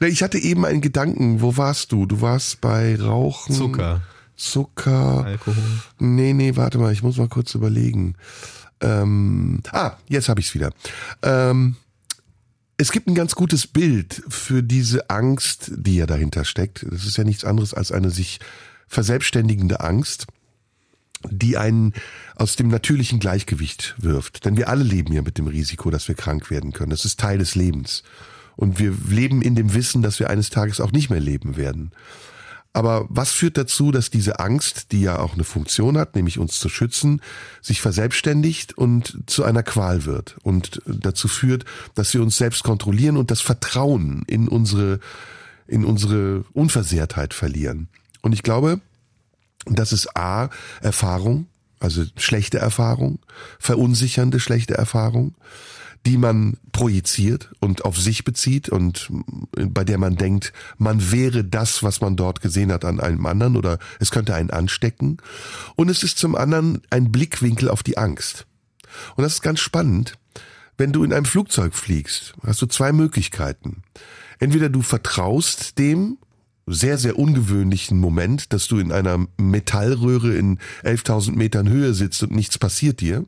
Ich hatte eben einen Gedanken. Wo warst du? Du warst bei Rauchen. Zucker. Zucker. Alkohol. Nee, nee, warte mal, ich muss mal kurz überlegen. Ähm, ah, jetzt habe ich's wieder. Ähm, es gibt ein ganz gutes Bild für diese Angst, die ja dahinter steckt. Das ist ja nichts anderes als eine sich verselbstständigende Angst, die einen aus dem natürlichen Gleichgewicht wirft. Denn wir alle leben ja mit dem Risiko, dass wir krank werden können. Das ist Teil des Lebens. Und wir leben in dem Wissen, dass wir eines Tages auch nicht mehr leben werden. Aber was führt dazu, dass diese Angst, die ja auch eine Funktion hat, nämlich uns zu schützen, sich verselbstständigt und zu einer Qual wird und dazu führt, dass wir uns selbst kontrollieren und das Vertrauen in unsere, in unsere Unversehrtheit verlieren. Und ich glaube, das ist A, Erfahrung, also schlechte Erfahrung, verunsichernde schlechte Erfahrung, die man projiziert und auf sich bezieht und bei der man denkt, man wäre das, was man dort gesehen hat an einem anderen oder es könnte einen anstecken. Und es ist zum anderen ein Blickwinkel auf die Angst. Und das ist ganz spannend. Wenn du in einem Flugzeug fliegst, hast du zwei Möglichkeiten. Entweder du vertraust dem sehr, sehr ungewöhnlichen Moment, dass du in einer Metallröhre in 11.000 Metern Höhe sitzt und nichts passiert dir.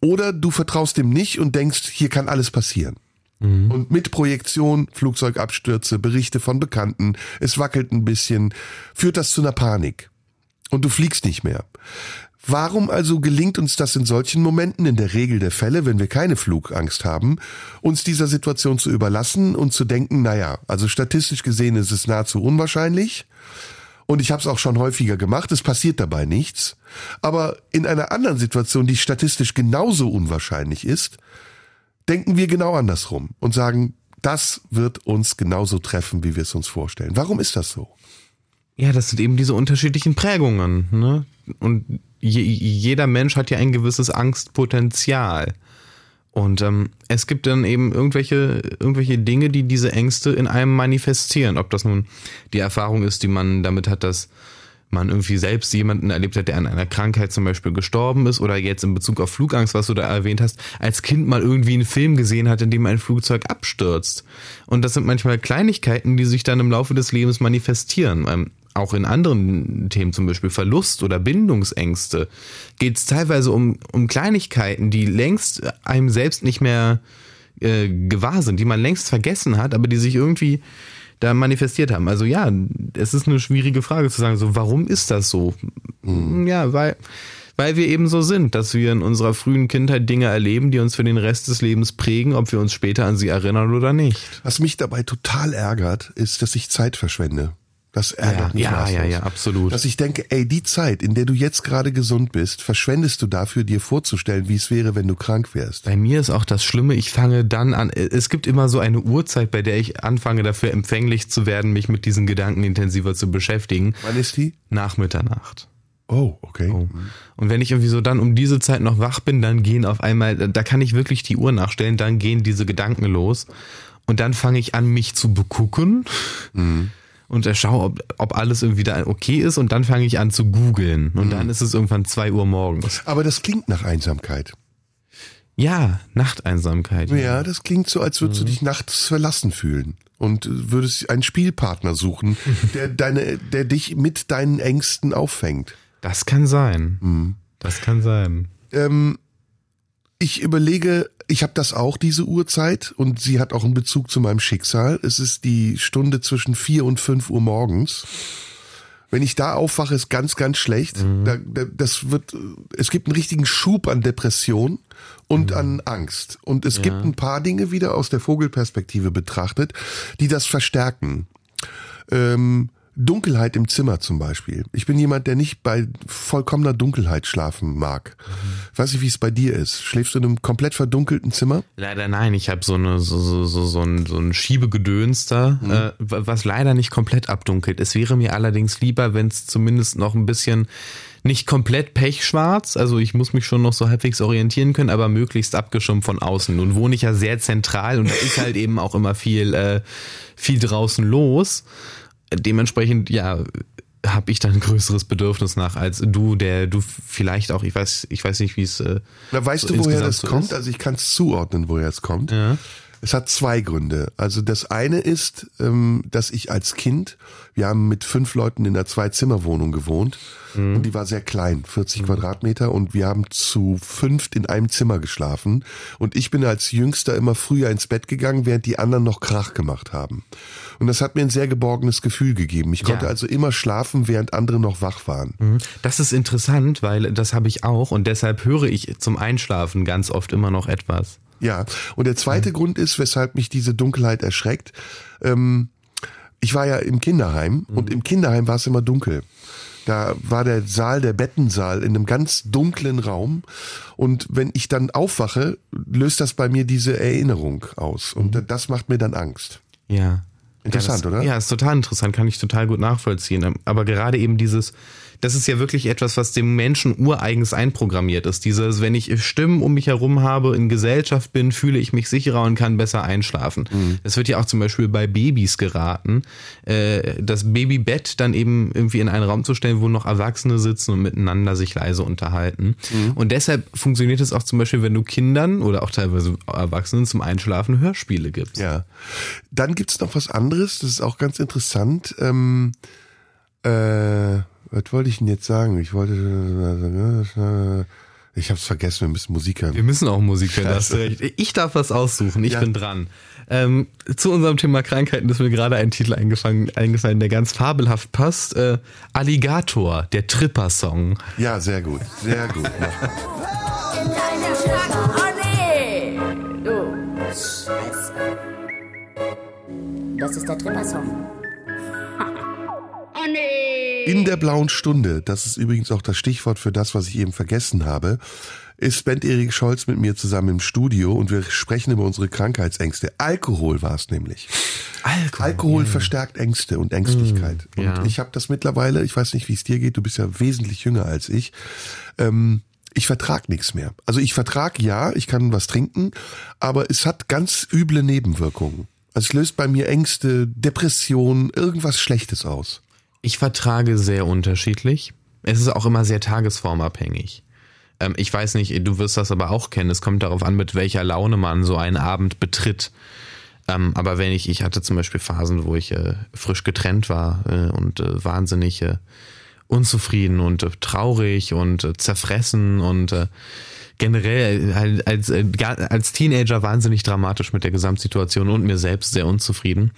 Oder du vertraust dem nicht und denkst, hier kann alles passieren. Mhm. Und mit Projektion, Flugzeugabstürze, Berichte von Bekannten, es wackelt ein bisschen, führt das zu einer Panik. Und du fliegst nicht mehr. Warum also gelingt uns das in solchen Momenten, in der Regel der Fälle, wenn wir keine Flugangst haben, uns dieser Situation zu überlassen und zu denken, naja, also statistisch gesehen ist es nahezu unwahrscheinlich, und ich habe es auch schon häufiger gemacht, es passiert dabei nichts, aber in einer anderen Situation, die statistisch genauso unwahrscheinlich ist, denken wir genau andersrum und sagen, das wird uns genauso treffen, wie wir es uns vorstellen. Warum ist das so? Ja, das sind eben diese unterschiedlichen Prägungen. Ne? Und je, jeder Mensch hat ja ein gewisses Angstpotenzial. Und ähm, es gibt dann eben irgendwelche, irgendwelche Dinge, die diese Ängste in einem manifestieren. Ob das nun die Erfahrung ist, die man damit hat, dass man irgendwie selbst jemanden erlebt hat, der an einer Krankheit zum Beispiel gestorben ist oder jetzt in Bezug auf Flugangst, was du da erwähnt hast, als Kind mal irgendwie einen Film gesehen hat, in dem ein Flugzeug abstürzt. Und das sind manchmal Kleinigkeiten, die sich dann im Laufe des Lebens manifestieren. Auch in anderen Themen, zum Beispiel Verlust oder Bindungsängste, geht es teilweise um, um Kleinigkeiten, die längst einem selbst nicht mehr äh, gewahr sind, die man längst vergessen hat, aber die sich irgendwie da manifestiert haben. Also ja, es ist eine schwierige Frage zu sagen, so warum ist das so? Mhm. Ja, weil weil wir eben so sind, dass wir in unserer frühen Kindheit Dinge erleben, die uns für den Rest des Lebens prägen, ob wir uns später an sie erinnern oder nicht. Was mich dabei total ärgert, ist, dass ich Zeit verschwende. Das ärgert ja, mich ja, ja, ja, absolut. Dass ich denke, ey, die Zeit, in der du jetzt gerade gesund bist, verschwendest du dafür, dir vorzustellen, wie es wäre, wenn du krank wärst. Bei mir ist auch das Schlimme, ich fange dann an, es gibt immer so eine Uhrzeit, bei der ich anfange dafür empfänglich zu werden, mich mit diesen Gedanken intensiver zu beschäftigen. Wann ist die? Nach Mitternacht. Oh, okay. Oh. Und wenn ich irgendwie so dann um diese Zeit noch wach bin, dann gehen auf einmal, da kann ich wirklich die Uhr nachstellen, dann gehen diese Gedanken los. Und dann fange ich an, mich zu begucken. Mhm und schaue, ob, ob alles irgendwie da okay ist und dann fange ich an zu googeln und mhm. dann ist es irgendwann zwei Uhr morgens. Aber das klingt nach Einsamkeit. Ja, Nachteinsamkeit. Ja, ja das klingt so, als würdest mhm. du dich nachts verlassen fühlen und würdest einen Spielpartner suchen, der deine, der dich mit deinen Ängsten auffängt. Das kann sein. Mhm. Das kann sein. Ähm, ich überlege, ich habe das auch, diese Uhrzeit, und sie hat auch einen Bezug zu meinem Schicksal. Es ist die Stunde zwischen vier und fünf Uhr morgens. Wenn ich da aufwache, ist ganz, ganz schlecht. Mhm. Da, da, das wird, es gibt einen richtigen Schub an Depression und mhm. an Angst. Und es ja. gibt ein paar Dinge wieder aus der Vogelperspektive betrachtet, die das verstärken. Ähm, Dunkelheit im Zimmer zum Beispiel. Ich bin jemand, der nicht bei vollkommener Dunkelheit schlafen mag. Mhm. Ich weiß nicht, wie es bei dir ist. Schläfst du in einem komplett verdunkelten Zimmer? Leider nein. Ich habe so eine so, so, so, so ein, so ein Schiebegedöns da, mhm. äh, was leider nicht komplett abdunkelt. Es wäre mir allerdings lieber, wenn es zumindest noch ein bisschen nicht komplett pechschwarz, also ich muss mich schon noch so halbwegs orientieren können, aber möglichst abgeschirmt von außen. Nun wohne ich ja sehr zentral und da ist halt eben auch immer viel, äh, viel draußen los dementsprechend, ja, habe ich dann ein größeres Bedürfnis nach als du, der du vielleicht auch, ich weiß, ich weiß nicht, wie es. Äh, Na, weißt so du, woher das so kommt? Ist? Also ich kann es zuordnen, woher es kommt. Ja. Es hat zwei Gründe. Also das eine ist, ähm, dass ich als Kind, wir haben mit fünf Leuten in einer Zwei-Zimmer-Wohnung gewohnt mhm. und die war sehr klein, 40 mhm. Quadratmeter und wir haben zu fünft in einem Zimmer geschlafen und ich bin als Jüngster immer früher ins Bett gegangen, während die anderen noch Krach gemacht haben. Und das hat mir ein sehr geborgenes Gefühl gegeben. Ich konnte ja. also immer schlafen, während andere noch wach waren. Mhm. Das ist interessant, weil das habe ich auch und deshalb höre ich zum Einschlafen ganz oft immer noch etwas. Ja, und der zweite mhm. Grund ist, weshalb mich diese Dunkelheit erschreckt. Ähm, ich war ja im Kinderheim mhm. und im Kinderheim war es immer dunkel. Da war der Saal, der Bettensaal in einem ganz dunklen Raum. Und wenn ich dann aufwache, löst das bei mir diese Erinnerung aus. Und mhm. das macht mir dann Angst. Ja. Interessant, ja, das, oder? Ja, ist total interessant, kann ich total gut nachvollziehen. Aber gerade eben dieses, das ist ja wirklich etwas, was dem Menschen ureigens einprogrammiert ist. Dieses, wenn ich Stimmen um mich herum habe, in Gesellschaft bin, fühle ich mich sicherer und kann besser einschlafen. Mhm. Das wird ja auch zum Beispiel bei Babys geraten, äh, das Babybett dann eben irgendwie in einen Raum zu stellen, wo noch Erwachsene sitzen und miteinander sich leise unterhalten. Mhm. Und deshalb funktioniert es auch zum Beispiel, wenn du Kindern oder auch teilweise Erwachsenen zum Einschlafen Hörspiele gibst. Ja. Dann gibt's noch was anderes, das ist auch ganz interessant. Ähm, äh, was wollte ich denn jetzt sagen? Ich wollte. Ich hab's vergessen, wir müssen Musik hören. Wir müssen auch Musik hören, hast du recht. Ich darf was aussuchen, ich ja. bin dran. Ähm, zu unserem Thema Krankheiten ist mir gerade ein Titel eingefallen, eingefallen der ganz fabelhaft passt. Äh, Alligator, der Tripper-Song. Ja, sehr gut, sehr gut. In deiner Stadt, oh nee! Du, Scheiße. Das ist der Tripper-Song. In der blauen Stunde, das ist übrigens auch das Stichwort für das, was ich eben vergessen habe, ist Bent Erik Scholz mit mir zusammen im Studio und wir sprechen über unsere Krankheitsängste. Alkohol war es nämlich. Alkohol, Alkohol yeah. verstärkt Ängste und Ängstlichkeit. Mm, und ich habe das mittlerweile, ich weiß nicht, wie es dir geht, du bist ja wesentlich jünger als ich. Ähm, ich vertrag nichts mehr. Also ich vertrag ja, ich kann was trinken, aber es hat ganz üble Nebenwirkungen. Also es löst bei mir Ängste, Depressionen, irgendwas Schlechtes aus. Ich vertrage sehr unterschiedlich. Es ist auch immer sehr tagesformabhängig. Ähm, ich weiß nicht, du wirst das aber auch kennen. Es kommt darauf an, mit welcher Laune man so einen Abend betritt. Ähm, aber wenn ich, ich hatte zum Beispiel Phasen, wo ich äh, frisch getrennt war äh, und äh, wahnsinnig äh, unzufrieden und äh, traurig und äh, zerfressen und generell als, als Teenager wahnsinnig dramatisch mit der Gesamtsituation und mir selbst sehr unzufrieden.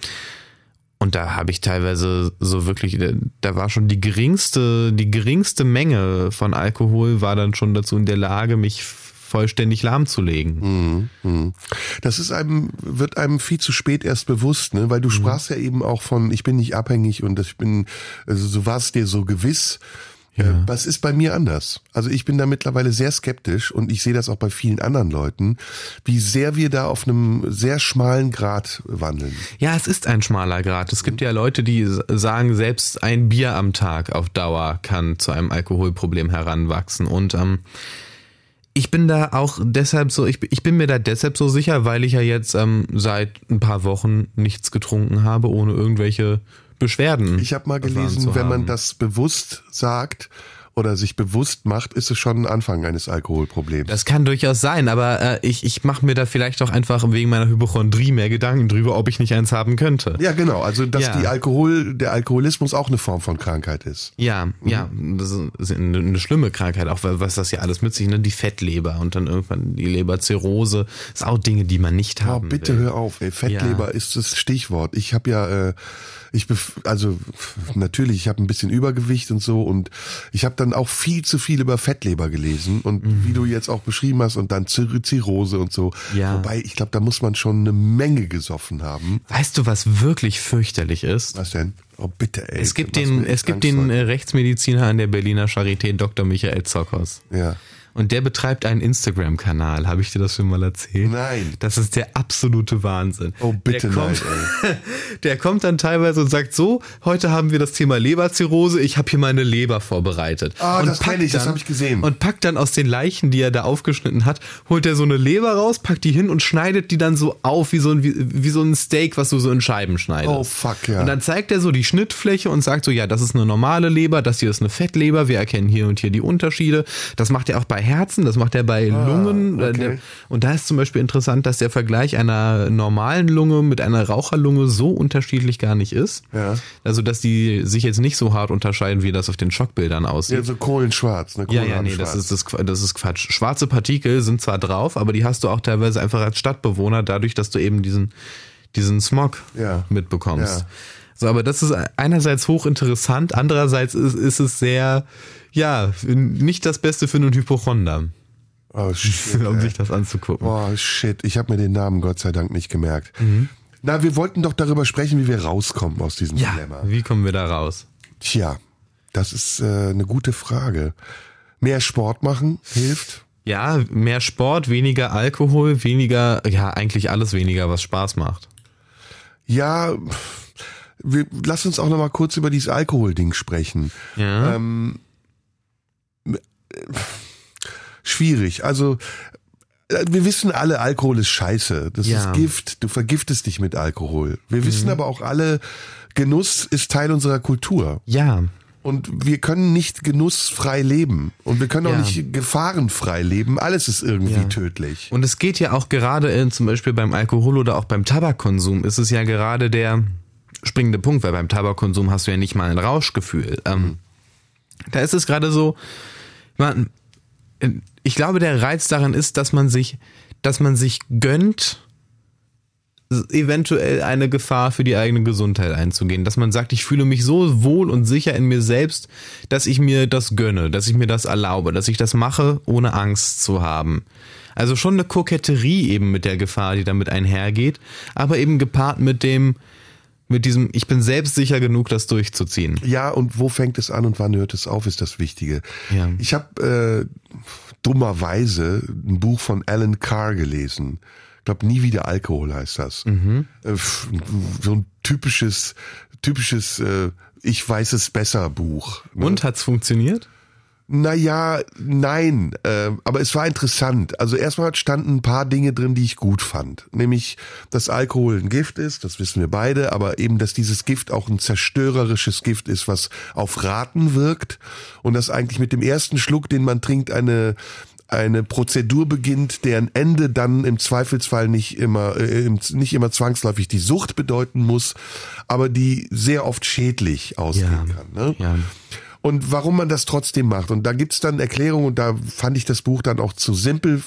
Und da habe ich teilweise so wirklich, da war schon die geringste, die geringste Menge von Alkohol war dann schon dazu in der Lage, mich vollständig lahmzulegen. Mhm. Das ist einem, wird einem viel zu spät erst bewusst, ne? Weil du mhm. sprachst ja eben auch von, ich bin nicht abhängig und ich bin, also so war es dir so gewiss. Ja. Das ist bei mir anders. Also ich bin da mittlerweile sehr skeptisch und ich sehe das auch bei vielen anderen Leuten, wie sehr wir da auf einem sehr schmalen Grad wandeln. Ja, es ist ein schmaler Grad. Es gibt ja Leute, die sagen, selbst ein Bier am Tag auf Dauer kann zu einem Alkoholproblem heranwachsen. Und ähm, ich bin da auch deshalb so, ich, ich bin mir da deshalb so sicher, weil ich ja jetzt ähm, seit ein paar Wochen nichts getrunken habe, ohne irgendwelche Beschwerden. Ich habe mal gelesen, wenn man das bewusst sagt oder sich bewusst macht, ist es schon ein Anfang eines Alkoholproblems. Das kann durchaus sein, aber äh, ich, ich mache mir da vielleicht auch einfach wegen meiner Hypochondrie mehr Gedanken drüber, ob ich nicht eins haben könnte. Ja, genau. Also dass ja. die Alkohol, der Alkoholismus auch eine Form von Krankheit ist. Ja, mhm. ja, das ist eine, eine schlimme Krankheit, auch was das ja alles mit sich, ne? Die Fettleber und dann irgendwann die Leberzirrhose, ist auch Dinge, die man nicht haben. Oh, bitte will. hör auf, ey. Fettleber ja. ist das Stichwort. Ich habe ja äh, ich also natürlich, ich habe ein bisschen Übergewicht und so und ich habe dann auch viel zu viel über Fettleber gelesen und mhm. wie du jetzt auch beschrieben hast und dann Zirrhose und so. Ja. Wobei ich glaube, da muss man schon eine Menge gesoffen haben. Weißt du, was wirklich fürchterlich ist? Was denn? Oh bitte, ey. Es gibt den, es gibt den Rechtsmediziner an der Berliner Charité, Dr. Michael Zockers. Ja. Und der betreibt einen Instagram-Kanal. Habe ich dir das schon mal erzählt? Nein. Das ist der absolute Wahnsinn. Oh, bitte der kommt, nein. der kommt dann teilweise und sagt so, heute haben wir das Thema Leberzirrhose, ich habe hier meine Leber vorbereitet. Ah, und das kenne ich, das habe ich gesehen. Und packt dann aus den Leichen, die er da aufgeschnitten hat, holt er so eine Leber raus, packt die hin und schneidet die dann so auf wie so ein, wie, wie so ein Steak, was du so in Scheiben schneidest. Oh, fuck, ja. Und dann zeigt er so die Schnittfläche und sagt so, ja, das ist eine normale Leber, das hier ist eine Fettleber, wir erkennen hier und hier die Unterschiede. Das macht er auch bei Herzen, das macht er bei ah, Lungen. Okay. Und da ist zum Beispiel interessant, dass der Vergleich einer normalen Lunge mit einer Raucherlunge so unterschiedlich gar nicht ist. Ja. Also, dass die sich jetzt nicht so hart unterscheiden, wie das auf den Schockbildern aussieht. Ja, so kohlenschwarz. Ne? ja, ja, nee, das ist, das, das ist Quatsch. Schwarze Partikel sind zwar drauf, aber die hast du auch teilweise einfach als Stadtbewohner, dadurch, dass du eben diesen, diesen Smog ja. mitbekommst. Ja. So, aber das ist einerseits hochinteressant, andererseits ist, ist es sehr, ja, nicht das Beste für einen Hypochonder. Oh, shit, um sich das anzugucken. Oh shit, ich habe mir den Namen Gott sei Dank nicht gemerkt. Mhm. Na, wir wollten doch darüber sprechen, wie wir rauskommen aus diesem ja, Dilemma. Wie kommen wir da raus? Tja, das ist äh, eine gute Frage. Mehr Sport machen hilft. Ja, mehr Sport, weniger Alkohol, weniger, ja, eigentlich alles weniger, was Spaß macht. Ja, wir, lass uns auch noch mal kurz über dieses Alkohol-Ding sprechen. Ja. Ähm, schwierig. Also äh, wir wissen alle, Alkohol ist scheiße. Das Ja. ist Gift. Du vergiftest dich mit Alkohol. Wir wissen aber auch alle, Genuss ist Teil unserer Kultur. Ja. Und wir können nicht genussfrei leben. Und wir können auch Ja. nicht gefahrenfrei leben. Alles ist irgendwie Ja. tödlich. Und es geht ja auch gerade in, zum Beispiel beim Alkohol oder auch beim Tabakkonsum, ist es ja gerade der springende Punkt, weil beim Tabakkonsum hast du ja nicht mal ein Rauschgefühl. Ähm, da ist es gerade so, man, ich glaube, der Reiz daran ist, dass man sich, dass man sich gönnt, eventuell eine Gefahr für die eigene Gesundheit einzugehen. Dass man sagt, ich fühle mich so wohl und sicher in mir selbst, dass ich mir das gönne, dass ich mir das erlaube, dass ich das mache, ohne Angst zu haben. Also schon eine Koketterie eben mit der Gefahr, die damit einhergeht, aber eben gepaart mit dem, mit diesem, ich bin selbstsicher genug, das durchzuziehen. Ja, und wo fängt es an und wann hört es auf, ist das Wichtige. Ja. Ich habe äh, dummerweise ein Buch von Alan Carr gelesen. Ich glaube, nie wieder Alkohol heißt das. Mhm. Äh, so ein typisches, typisches äh, Ich weiß es besser Buch. ne? Und hat's funktioniert? Naja, nein, äh, aber es war interessant. Also erstmal standen ein paar Dinge drin, die ich gut fand. Nämlich, dass Alkohol ein Gift ist, das wissen wir beide, aber eben, dass dieses Gift auch ein zerstörerisches Gift ist, was auf Raten wirkt und dass eigentlich mit dem ersten Schluck, den man trinkt, eine eine Prozedur beginnt, deren Ende dann im Zweifelsfall nicht immer äh, nicht immer zwangsläufig die Sucht bedeuten muss, aber die sehr oft schädlich ausgehen Ja. kann. Ne? Ja. Und warum man das trotzdem macht. Und da gibt's dann Erklärungen, und da fand ich das Buch dann auch zu simpel.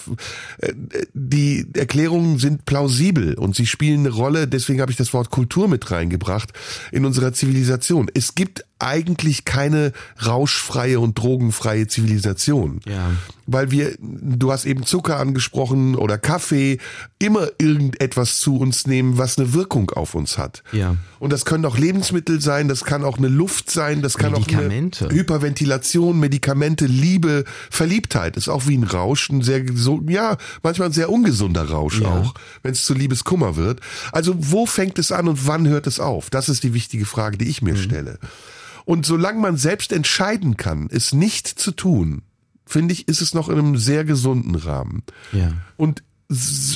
Äh, Die Erklärungen sind plausibel und sie spielen eine Rolle, deswegen habe ich das Wort Kultur mit reingebracht, in unserer Zivilisation. Es gibt eigentlich keine rauschfreie und drogenfreie Zivilisation. Ja. Weil wir, du hast eben Zucker angesprochen oder Kaffee, immer irgendetwas zu uns nehmen, was eine Wirkung auf uns hat. Ja. Und das können auch Lebensmittel sein, das kann auch eine Luft sein, das kann auch eine Hyperventilation, Medikamente, Liebe, Verliebtheit ist auch wie ein Rausch, ein sehr so, ja, manchmal ein sehr ungesunder Rausch Ja. auch, wenn es zu Liebeskummer wird. Also wo fängt es an und wann hört es auf? Das ist die wichtige Frage, die ich mir stelle. Und solange man selbst entscheiden kann, es nicht zu tun, finde ich, ist es noch in einem sehr gesunden Rahmen. Ja. Und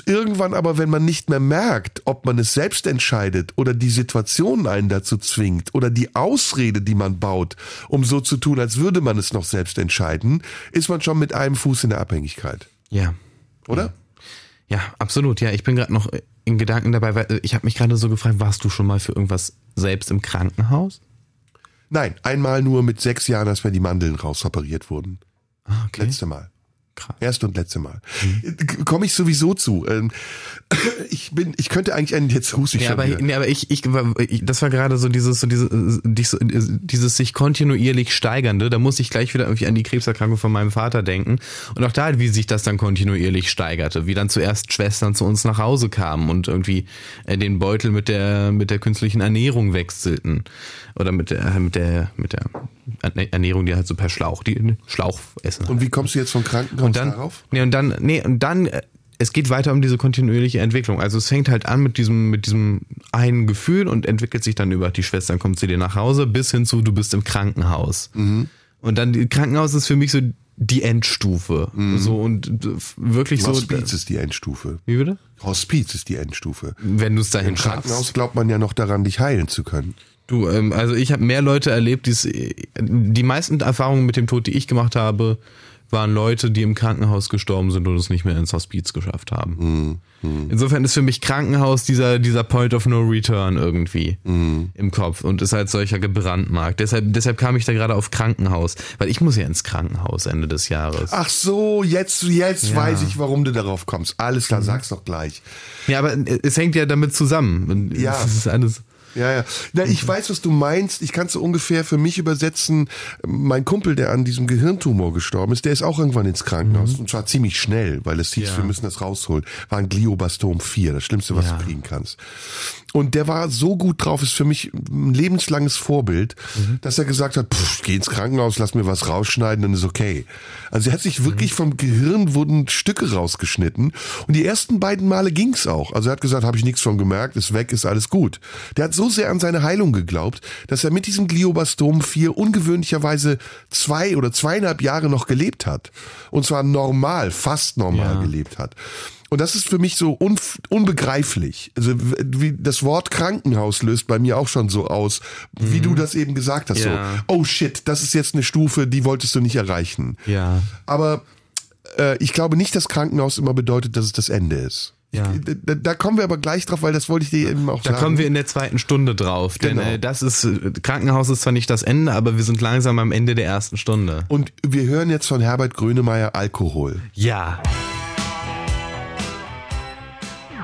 irgendwann aber, wenn man nicht mehr merkt, ob man es selbst entscheidet oder die Situation einen dazu zwingt oder die Ausrede, die man baut, um so zu tun, als würde man es noch selbst entscheiden, ist man schon mit einem Fuß in der Abhängigkeit. Ja. Oder? Ja, absolut. Ja, ich bin gerade noch in Gedanken dabei, weil äh, ich habe mich gerade so gefragt, warst du schon mal für irgendwas selbst im Krankenhaus? Nein, einmal nur mit sechs Jahren, als mir die Mandeln rausoperiert wurden. Ah, okay. Letzte Mal. Krass. Erste und letzte Mal. Komme ich sowieso zu. Ähm, Ich bin, ich könnte eigentlich einen, jetzt hust ich Ja, aber, wieder. nee, aber ich, ich, das war gerade so dieses, so dieses, dieses, sich kontinuierlich steigernde. Da muss ich gleich wieder irgendwie an die Krebserkrankung von meinem Vater denken. Und auch da, wie sich das dann kontinuierlich steigerte. Wie dann zuerst Schwestern zu uns nach Hause kamen und irgendwie den Beutel mit der, mit der künstlichen Ernährung wechselten. Oder mit der, mit der, mit der Ernährung, die halt so per Schlauch, die Schlauch essen. Und wie kommst du jetzt vom Krankenhaus Und dann, darauf? nee, und dann, nee, und dann, äh, es geht weiter um diese kontinuierliche Entwicklung. Also es fängt halt an mit diesem, mit diesem einen Gefühl und entwickelt sich dann über die Schwestern kommt zu dir nach Hause bis hin zu du bist im Krankenhaus. Und dann Krankenhaus ist für mich so die Endstufe. So und wirklich so. Hospiz ist die Endstufe. Wie bitte? Hospiz ist die Endstufe. Wenn du es dahin Im Krankenhaus schaffst. glaubt man ja noch daran, dich heilen zu können. Du, ähm, also ich habe mehr Leute erlebt, die's, die meisten Erfahrungen mit dem Tod, die ich gemacht habe, waren Leute, die im Krankenhaus gestorben sind und es nicht mehr ins Hospiz geschafft haben. Insofern ist für mich Krankenhaus dieser, dieser Point of No Return irgendwie im Kopf und ist halt solcher gebrandmarkt. Deshalb, deshalb kam ich da gerade auf Krankenhaus, weil ich muss ja ins Krankenhaus Ende des Jahres. Ach so, jetzt, jetzt Ja. weiß ich, warum du darauf kommst. Alles klar, sag's doch gleich. Ja, aber es hängt ja damit zusammen. Ja. Das ist alles. Ja, ja. Na, ich weiß, was du meinst. Ich kann es so ungefähr für mich übersetzen. Mein Kumpel, der an diesem Gehirntumor gestorben ist, der ist auch irgendwann ins Krankenhaus. Und zwar ziemlich schnell, weil es hieß, Mhm. Ja. wir müssen das rausholen. War ein Gliobastom 4, das Schlimmste, was Ja. du kriegen kannst. Und der war so gut drauf, ist für mich ein lebenslanges Vorbild, Mhm. dass er gesagt hat, pff, geh ins Krankenhaus, lass mir was rausschneiden, dann ist okay. Also er hat sich wirklich Mhm. vom Gehirn wurden Stücke rausgeschnitten. Und die ersten beiden Male ging's auch. Also er hat gesagt, habe ich nichts von gemerkt, ist weg, ist alles gut. Der hat so sehr an seine Heilung geglaubt, dass er mit diesem Gliobastom 4 ungewöhnlicherweise zwei oder zweieinhalb Jahre noch gelebt hat. Und zwar normal, fast normal Ja. gelebt hat. Und das ist für mich so un unbegreiflich. Also wie das Wort Krankenhaus löst bei mir auch schon so aus, wie du das eben gesagt hast. Mhm. Ja. So, oh shit, das ist jetzt eine Stufe, die wolltest du nicht erreichen. Ja. Aber äh, ich glaube nicht, dass Krankenhaus immer bedeutet, dass es das Ende ist. Ja. Da, da kommen wir aber gleich drauf, weil das wollte ich dir eben auch Da sagen. kommen wir in der zweiten Stunde drauf, denn Genau. äh, das ist Krankenhaus ist zwar nicht das Ende, aber wir sind langsam am Ende der ersten Stunde. Und wir hören jetzt von Herbert Grönemeyer Alkohol. Ja.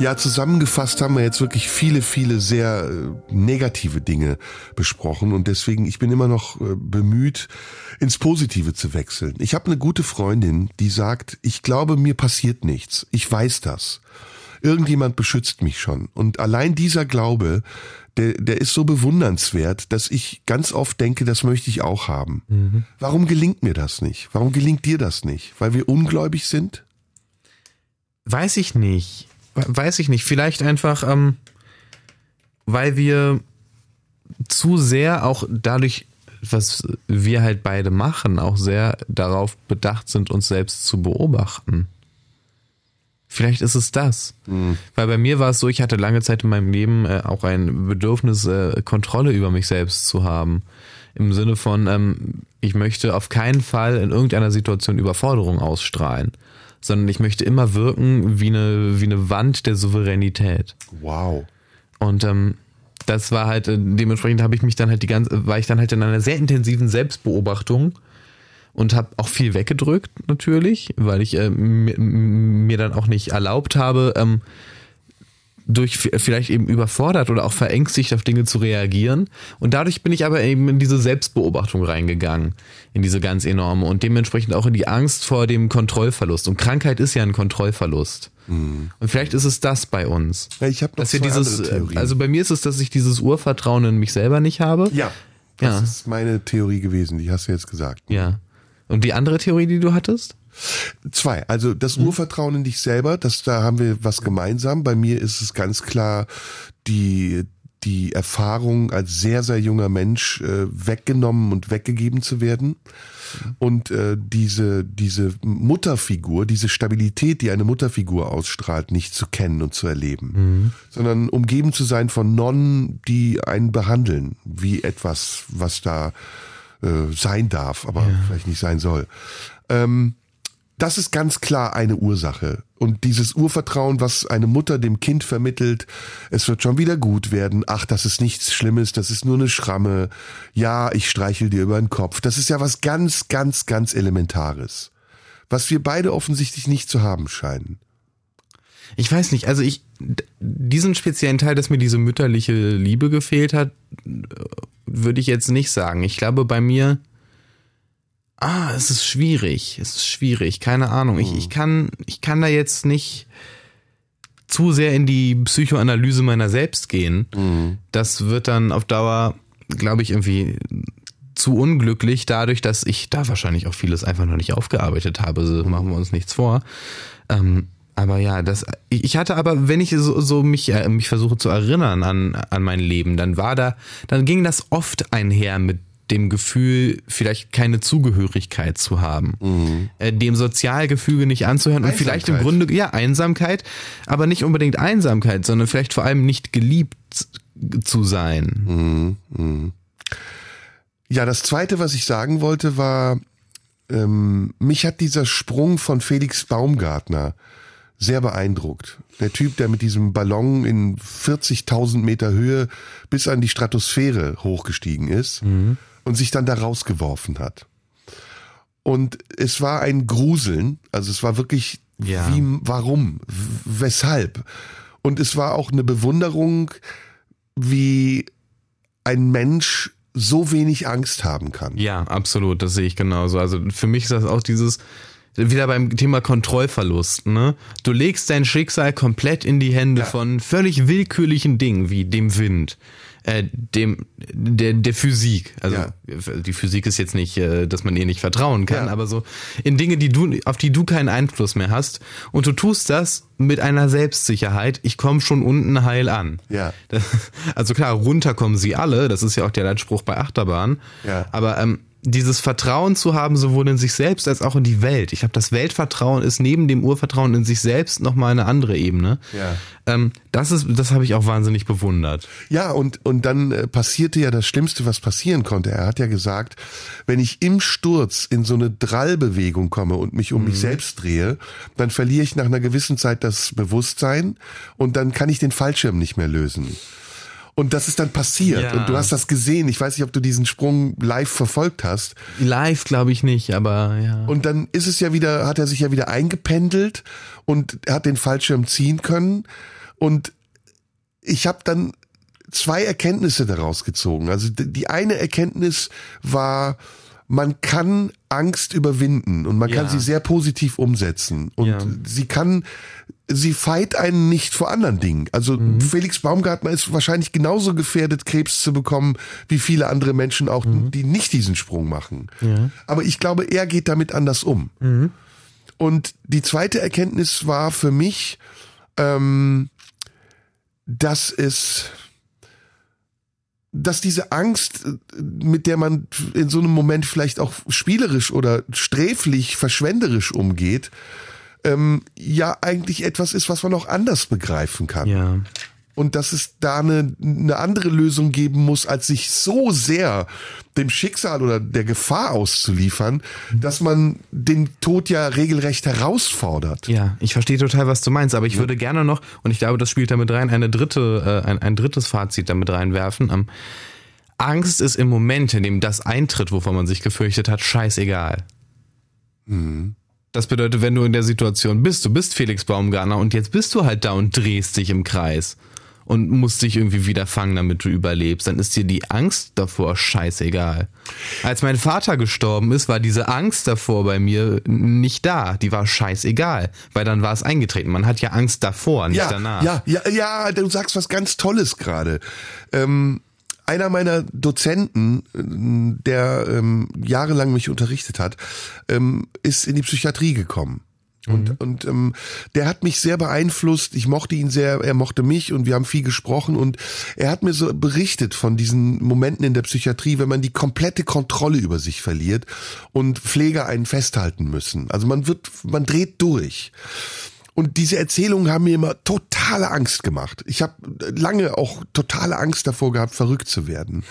Ja, zusammengefasst haben wir jetzt wirklich viele, viele sehr äh, negative Dinge besprochen und deswegen, ich bin immer noch äh, bemüht, ins Positive zu wechseln. Ich habe eine gute Freundin, die sagt, ich glaube, mir passiert nichts. Ich weiß das. Irgendjemand beschützt mich schon. Und allein dieser Glaube, der, der ist so bewundernswert, dass ich ganz oft denke, das möchte ich auch haben. Warum gelingt mir das nicht? Warum gelingt dir das nicht? Weil wir ungläubig sind? Weiß ich nicht. We- Weiß ich nicht. Vielleicht einfach, ähm, weil wir zu sehr auch dadurch, was wir halt beide machen, auch sehr darauf bedacht sind, uns selbst zu beobachten. Vielleicht ist es das. Weil bei mir war es so, ich hatte lange Zeit in meinem Leben äh, auch ein Bedürfnis, äh, Kontrolle über mich selbst zu haben. Im Sinne von, ähm, ich möchte auf keinen Fall in irgendeiner Situation Überforderung ausstrahlen, sondern ich möchte immer wirken wie eine, wie eine Wand der Souveränität. Wow. Und ähm, das war halt, äh, dementsprechend habe ich mich dann halt die ganze, war ich dann halt in einer sehr intensiven Selbstbeobachtung und habe auch viel weggedrückt natürlich, weil ich äh, mir, mir dann auch nicht erlaubt habe, ähm, durch vielleicht eben überfordert oder auch verängstigt auf Dinge zu reagieren. Und dadurch bin ich aber eben in diese Selbstbeobachtung reingegangen, in diese ganz enorme und dementsprechend auch in die Angst vor dem Kontrollverlust. Und Krankheit ist ja ein Kontrollverlust. Und vielleicht ist es das bei uns. Ja, ich habe noch Dass wir dieses, also bei mir ist es, dass ich dieses Urvertrauen in mich selber nicht habe. Ja, das Ja. ist meine Theorie gewesen, die hast du jetzt gesagt. Ja. Und die andere Theorie, die du hattest? Zwei, also das Urvertrauen in dich selber, das, da haben wir was gemeinsam. Bei mir ist es ganz klar die, die Erfahrung als sehr, sehr junger Mensch äh, weggenommen und weggegeben zu werden. Und äh, diese, diese Mutterfigur, diese Stabilität, die eine Mutterfigur ausstrahlt, nicht zu kennen und zu erleben, sondern umgeben zu sein von Nonnen, die einen behandeln, wie etwas, was da äh, sein darf, aber vielleicht nicht sein soll. Ähm, das ist ganz klar eine Ursache. Und dieses Urvertrauen, was eine Mutter dem Kind vermittelt, es wird schon wieder gut werden. Ach, das ist nichts Schlimmes, das ist nur eine Schramme. Ja, ich streichel dir über den Kopf. Das ist ja was ganz, ganz, ganz Elementares. Was wir beide offensichtlich nicht zu haben scheinen. Ich weiß nicht, also ich, diesen speziellen Teil, dass mir diese mütterliche Liebe gefehlt hat, äh, würde ich jetzt nicht sagen. Ich glaube bei mir, ah, es ist schwierig, es ist schwierig, keine Ahnung. Ich, ich kann, ich kann da jetzt nicht zu sehr in die Psychoanalyse meiner selbst gehen. Das wird dann auf Dauer, glaube ich, irgendwie zu unglücklich, dadurch, dass ich da wahrscheinlich auch vieles einfach noch nicht aufgearbeitet habe. So machen wir uns nichts vor. Ähm, aber ja, das, ich ich hatte aber, wenn ich so, so mich, äh, mich versuche zu erinnern an, an mein Leben, dann war da, dann ging das oft einher mit dem Gefühl, vielleicht keine Zugehörigkeit zu haben, äh, dem Sozialgefüge nicht anzuhören und vielleicht im Einsamkeit. Grunde, ja, Einsamkeit, aber nicht unbedingt Einsamkeit, sondern vielleicht vor allem nicht geliebt zu sein. Ja, das zweite, was ich sagen wollte, war, ähm, mich hat dieser Sprung von Felix Baumgartner sehr beeindruckt. Der Typ, der mit diesem Ballon in 40.000 Meter Höhe bis an die Stratosphäre hochgestiegen ist und sich dann da rausgeworfen hat. Und es war ein Gruseln, also es war wirklich, Ja. wie, warum, weshalb? Und es war auch eine Bewunderung, wie ein Mensch so wenig Angst haben kann. Ja, absolut, das sehe ich genauso. Also für mich ist das auch dieses, wieder beim Thema Kontrollverlust, ne? Du legst dein Schicksal komplett in die Hände Ja. von völlig willkürlichen Dingen wie dem Wind, äh, dem der der Physik. Also Ja. die Physik ist jetzt nicht, äh, dass man ihr nicht vertrauen kann, Ja. aber so in Dinge, die du auf die du keinen Einfluss mehr hast und du tust das mit einer Selbstsicherheit. Ich komme schon unten heil an. Ja. Das- Also klar, runter kommen sie alle, das ist ja auch der Leitspruch bei Achterbahn. Ja. Aber ähm, dieses Vertrauen zu haben, sowohl in sich selbst als auch in die Welt. Ich habe das Weltvertrauen ist neben dem Urvertrauen in sich selbst nochmal eine andere Ebene. Ja. Ähm, das ist, das habe ich auch wahnsinnig bewundert. Ja, und, und dann äh, passierte ja das Schlimmste, was passieren konnte. Er hat ja gesagt, wenn ich im Sturz in so eine Drallbewegung komme und mich um mich selbst drehe, dann verliere ich nach einer gewissen Zeit das Bewusstsein und dann kann ich den Fallschirm nicht mehr lösen. Und das ist dann passiert. Ja. Und du hast das gesehen. Ich weiß nicht, ob du diesen Sprung live verfolgt hast. Live glaube ich nicht, aber ja. Und dann ist es ja wieder, hat er sich ja wieder eingependelt und hat den Fallschirm ziehen können. Und ich habe dann zwei Erkenntnisse daraus gezogen. Also die eine Erkenntnis war, man kann Angst überwinden und man kann Ja. sie sehr positiv umsetzen. Und Ja. sie kann, sie feit einen nicht vor anderen Dingen. Also Felix Baumgartner ist wahrscheinlich genauso gefährdet, Krebs zu bekommen, wie viele andere Menschen auch, die nicht diesen Sprung machen. Aber ich glaube, er geht damit anders um. Und die zweite Erkenntnis war für mich, ähm, dass es, dass diese Angst, äh, mit der man in so einem Moment vielleicht auch spielerisch oder sträflich, verschwenderisch umgeht, ähm, ja eigentlich etwas ist, was man auch anders begreifen kann ja. Und dass es da eine, eine andere Lösung geben muss, als sich so sehr dem Schicksal oder der Gefahr auszuliefern, dass man den Tod ja regelrecht herausfordert. Ja, ich verstehe total, was du meinst, aber ich würde gerne noch, und ich glaube, das spielt damit rein, eine dritte, äh, ein, ein drittes Fazit damit reinwerfen. Ähm, Angst ist im Moment, in dem das eintritt, wovon man sich gefürchtet hat, scheißegal. Das bedeutet, wenn du in der Situation bist, du bist Felix Baumgartner und jetzt bist du halt da und drehst dich im Kreis und musst dich irgendwie wieder fangen, damit du überlebst, dann ist dir die Angst davor scheißegal. Als mein Vater gestorben ist, war diese Angst davor bei mir nicht da. Die war scheißegal, weil dann war es eingetreten. Man hat ja Angst davor, nicht Ja, danach. ja, ja, ja, du sagst was ganz Tolles gerade. Ähm, einer meiner Dozenten, äh, der ähm, jahrelang mich unterrichtet hat, ähm, ist in die Psychiatrie gekommen. Und, und ähm, der hat mich sehr beeinflusst. Ich mochte ihn sehr, er mochte mich und wir haben viel gesprochen. Und er hat mir so berichtet von diesen Momenten in der Psychiatrie, wenn man die komplette Kontrolle über sich verliert und Pfleger einen festhalten müssen. Also man wird, man dreht durch. Und diese Erzählungen haben mir immer totale Angst gemacht. Ich habe lange auch totale Angst davor gehabt, verrückt zu werden.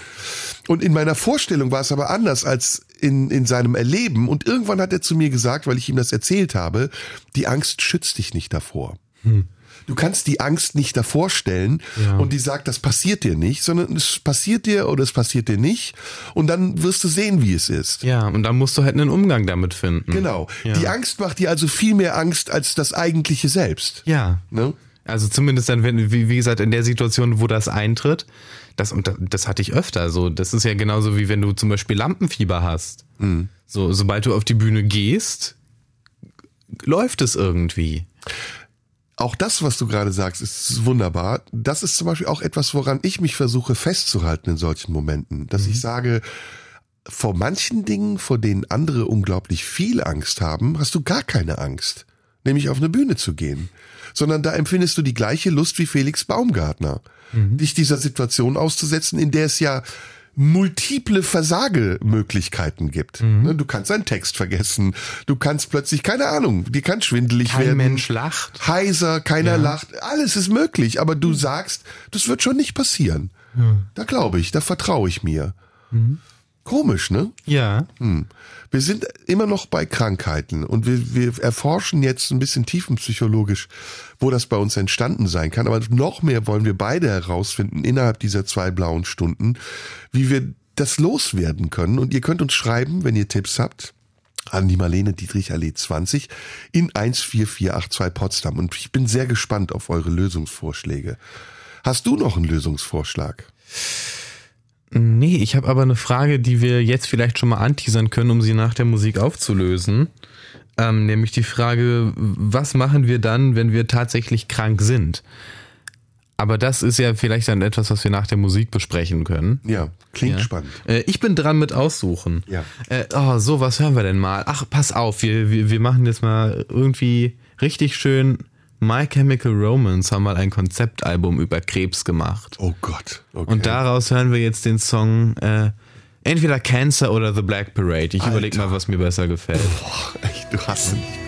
Und in meiner Vorstellung war es aber anders als in, in seinem Erleben. Und irgendwann hat er zu mir gesagt, weil ich ihm das erzählt habe, die Angst schützt dich nicht davor. Du kannst die Angst nicht davor stellen Ja. und die sagt, das passiert dir nicht, sondern es passiert dir oder es passiert dir nicht. Und dann wirst du sehen, wie es ist. Ja, und dann musst du halt einen Umgang damit finden. Genau. Ja. Die Angst macht dir also viel mehr Angst als das eigentliche Selbst. Ja. Ne? Also zumindest dann, wenn, wie, wie gesagt, in der Situation, wo das eintritt, das, und das, das hatte ich öfter. So, das ist ja genauso wie wenn du zum Beispiel Lampenfieber hast. So, sobald du auf die Bühne gehst, läuft es irgendwie. Auch das, was du gerade sagst, ist wunderbar. Das ist zum Beispiel auch etwas, woran ich mich versuche festzuhalten in solchen Momenten. Dass ich sage, vor manchen Dingen, vor denen andere unglaublich viel Angst haben, hast du gar keine Angst. Nämlich auf eine Bühne zu gehen. Sondern da empfindest du die gleiche Lust wie Felix Baumgartner. Dich dieser Situation auszusetzen, in der es ja multiple Versagemöglichkeiten gibt. Ne, Du kannst einen Text vergessen. Du kannst plötzlich, keine Ahnung, dir kann schwindelig Kein werden. Mensch lacht. heiser, keiner lacht, alles ist möglich, aber du sagst, das wird schon nicht passieren. Da glaube ich, da vertraue ich mir. Komisch, ne? Ja. Wir sind immer noch bei Krankheiten und wir, wir erforschen jetzt ein bisschen tiefenpsychologisch, wo das bei uns entstanden sein kann. Aber noch mehr wollen wir beide herausfinden innerhalb dieser zwei blauen Stunden, wie wir das loswerden können. Und ihr könnt uns schreiben, wenn ihr Tipps habt, an die Marlene Dietrich Allee 20 in 14482 Potsdam. Und ich bin sehr gespannt auf eure Lösungsvorschläge. Hast du noch einen Lösungsvorschlag? Nee, ich habe aber eine Frage, die wir jetzt vielleicht schon mal anteasern können, um sie nach der Musik aufzulösen. Ähm, nämlich die Frage, was machen wir dann, wenn wir tatsächlich krank sind? Aber das ist ja vielleicht dann etwas, was wir nach der Musik besprechen können. Ja, klingt Ja. spannend. Äh, ich bin dran mit aussuchen. Ja. Äh, oh, so, was hören wir denn mal? Ach, pass auf, wir, wir, wir machen jetzt mal irgendwie richtig schön. My Chemical Romance haben mal ein Konzeptalbum über Krebs gemacht. Oh Gott. Okay. Und daraus hören wir jetzt den Song äh, entweder Cancer oder The Black Parade. Ich überlege mal, was mir besser gefällt. Boah, echt, du hast es nicht mehr.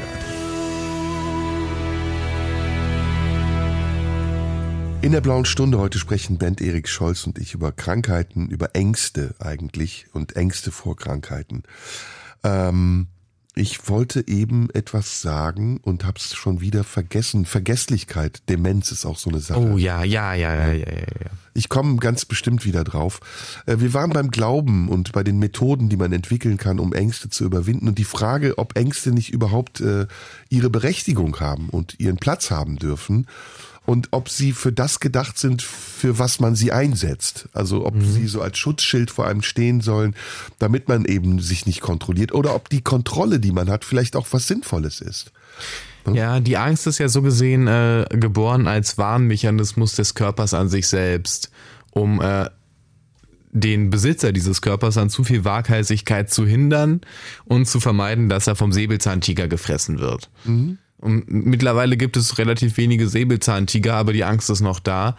In der blauen Stunde heute sprechen Band Erik Scholz und ich über Krankheiten, über Ängste eigentlich und Ängste vor Krankheiten. Ähm, ich wollte eben etwas sagen und hab's schon wieder vergessen. Vergesslichkeit, Demenz ist auch so eine Sache. Oh ja, ja, ja, ja, ja, ja. ja. Ich komme ganz bestimmt wieder drauf. Äh, Wir waren beim Glauben und bei den Methoden, die man entwickeln kann, um Ängste zu überwinden und die Frage, ob Ängste nicht überhaupt äh, ihre Berechtigung haben und ihren Platz haben dürfen und ob sie für das gedacht sind, für was man sie einsetzt. Also ob sie so als Schutzschild vor einem stehen sollen, damit man eben sich nicht kontrolliert oder ob die Kontrolle, die man hat, vielleicht auch was Sinnvolles ist. Ja, die Angst ist ja so gesehen äh, geboren als Warnmechanismus des Körpers an sich selbst, um äh, den Besitzer dieses Körpers an zu viel Waghalsigkeit zu hindern und zu vermeiden, dass er vom Säbelzahntiger gefressen wird. Und mittlerweile gibt es relativ wenige Säbelzahntiger, aber die Angst ist noch da.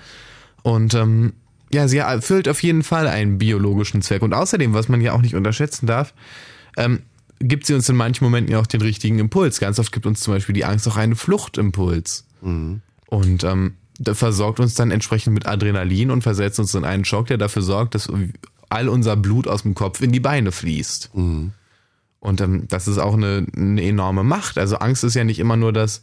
Und ähm, ja, sie erfüllt auf jeden Fall einen biologischen Zweck. Und außerdem, was man ja auch nicht unterschätzen darf, ähm, gibt sie uns in manchen Momenten ja auch den richtigen Impuls. Ganz oft gibt uns zum Beispiel die Angst auch einen Fluchtimpuls. Und ähm, versorgt uns dann entsprechend mit Adrenalin und versetzt uns in einen Schock, der dafür sorgt, dass all unser Blut aus dem Kopf in die Beine fließt. Und ähm, das ist auch eine, eine enorme Macht. Also Angst ist ja nicht immer nur das,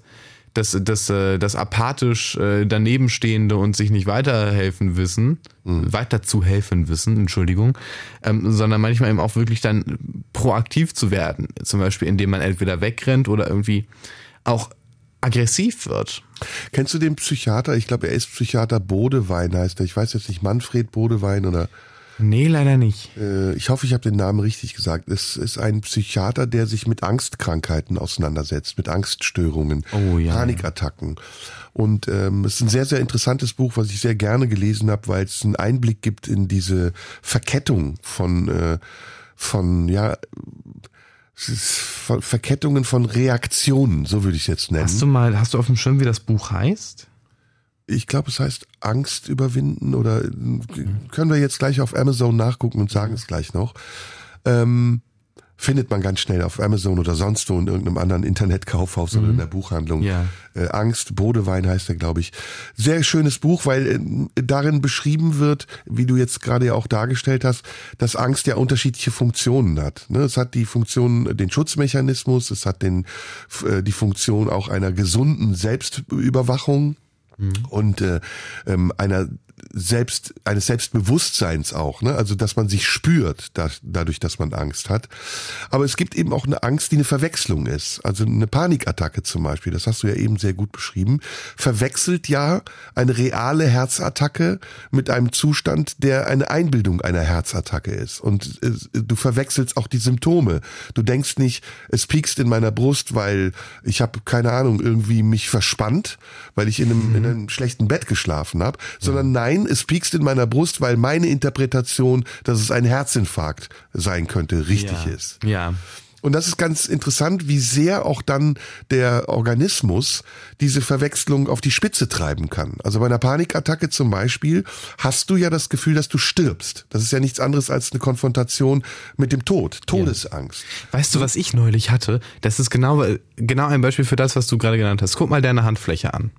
das, das, äh, das apathisch äh, danebenstehende und sich nicht weiterhelfen wissen, weiter zu helfen wissen, Entschuldigung, ähm, sondern manchmal eben auch wirklich dann proaktiv zu werden. Zum Beispiel, indem man entweder wegrennt oder irgendwie auch aggressiv wird. Kennst du den Psychiater? Ich glaube, er ist Psychiater Bodewein heißt er. Ich weiß jetzt nicht, Manfred Bodewein oder Nee, leider nicht. äh, ich hoffe, ich habe den Namen richtig gesagt. Es ist ein Psychiater, der sich mit Angstkrankheiten auseinandersetzt, mit Angststörungen, Oh, ja, Panikattacken. Und ähm, es ist ein sehr, sehr interessantes Buch, was ich sehr gerne gelesen habe, weil es einen Einblick gibt in diese Verkettung von, äh, von ja, Verkettungen von Reaktionen, so würde ich es jetzt nennen. Hast du mal, hast du auf dem Schirm, wie das Buch heißt? Ich glaube, es heißt Angst überwinden oder äh, können wir jetzt gleich auf Amazon nachgucken und sagen es gleich noch. Ähm, findet man ganz schnell auf Amazon oder sonst wo in irgendeinem anderen Internetkaufhaus oder in der Buchhandlung. Ja. Äh, Angst, Bodewein heißt er, glaube ich. Sehr schönes Buch, weil äh, darin beschrieben wird, wie du jetzt gerade ja auch dargestellt hast, dass Angst ja unterschiedliche Funktionen hat. Ne? Es hat die Funktion, den Schutzmechanismus, es hat den, äh, die Funktion auch einer gesunden Selbstüberwachung und äh, ähm, einer selbst eines Selbstbewusstseins auch, ne? Also dass man sich spürt, da, dadurch, dass man Angst hat. Aber es gibt eben auch eine Angst, die eine Verwechslung ist. Also eine Panikattacke zum Beispiel, das hast du ja eben sehr gut beschrieben, verwechselt ja eine reale Herzattacke mit einem Zustand, der eine Einbildung einer Herzattacke ist. Und äh, du verwechselst auch die Symptome. Du denkst nicht, es piekst in meiner Brust, weil ich habe keine Ahnung irgendwie mich verspannt, weil ich in einem, in einem schlechten Bett geschlafen habe, sondern nein, es piekst in meiner Brust, weil meine Interpretation, dass es ein Herzinfarkt sein könnte, richtig ja. ist. Ja. Und das ist ganz interessant, wie sehr auch dann der Organismus diese Verwechslung auf die Spitze treiben kann. Also bei einer Panikattacke zum Beispiel hast du ja das Gefühl, dass du stirbst. Das ist ja nichts anderes als eine Konfrontation mit dem Tod, Todesangst. Weißt du, was ich neulich hatte? Das ist genau, genau ein Beispiel für das, was du gerade genannt hast. Guck mal deine Handfläche an.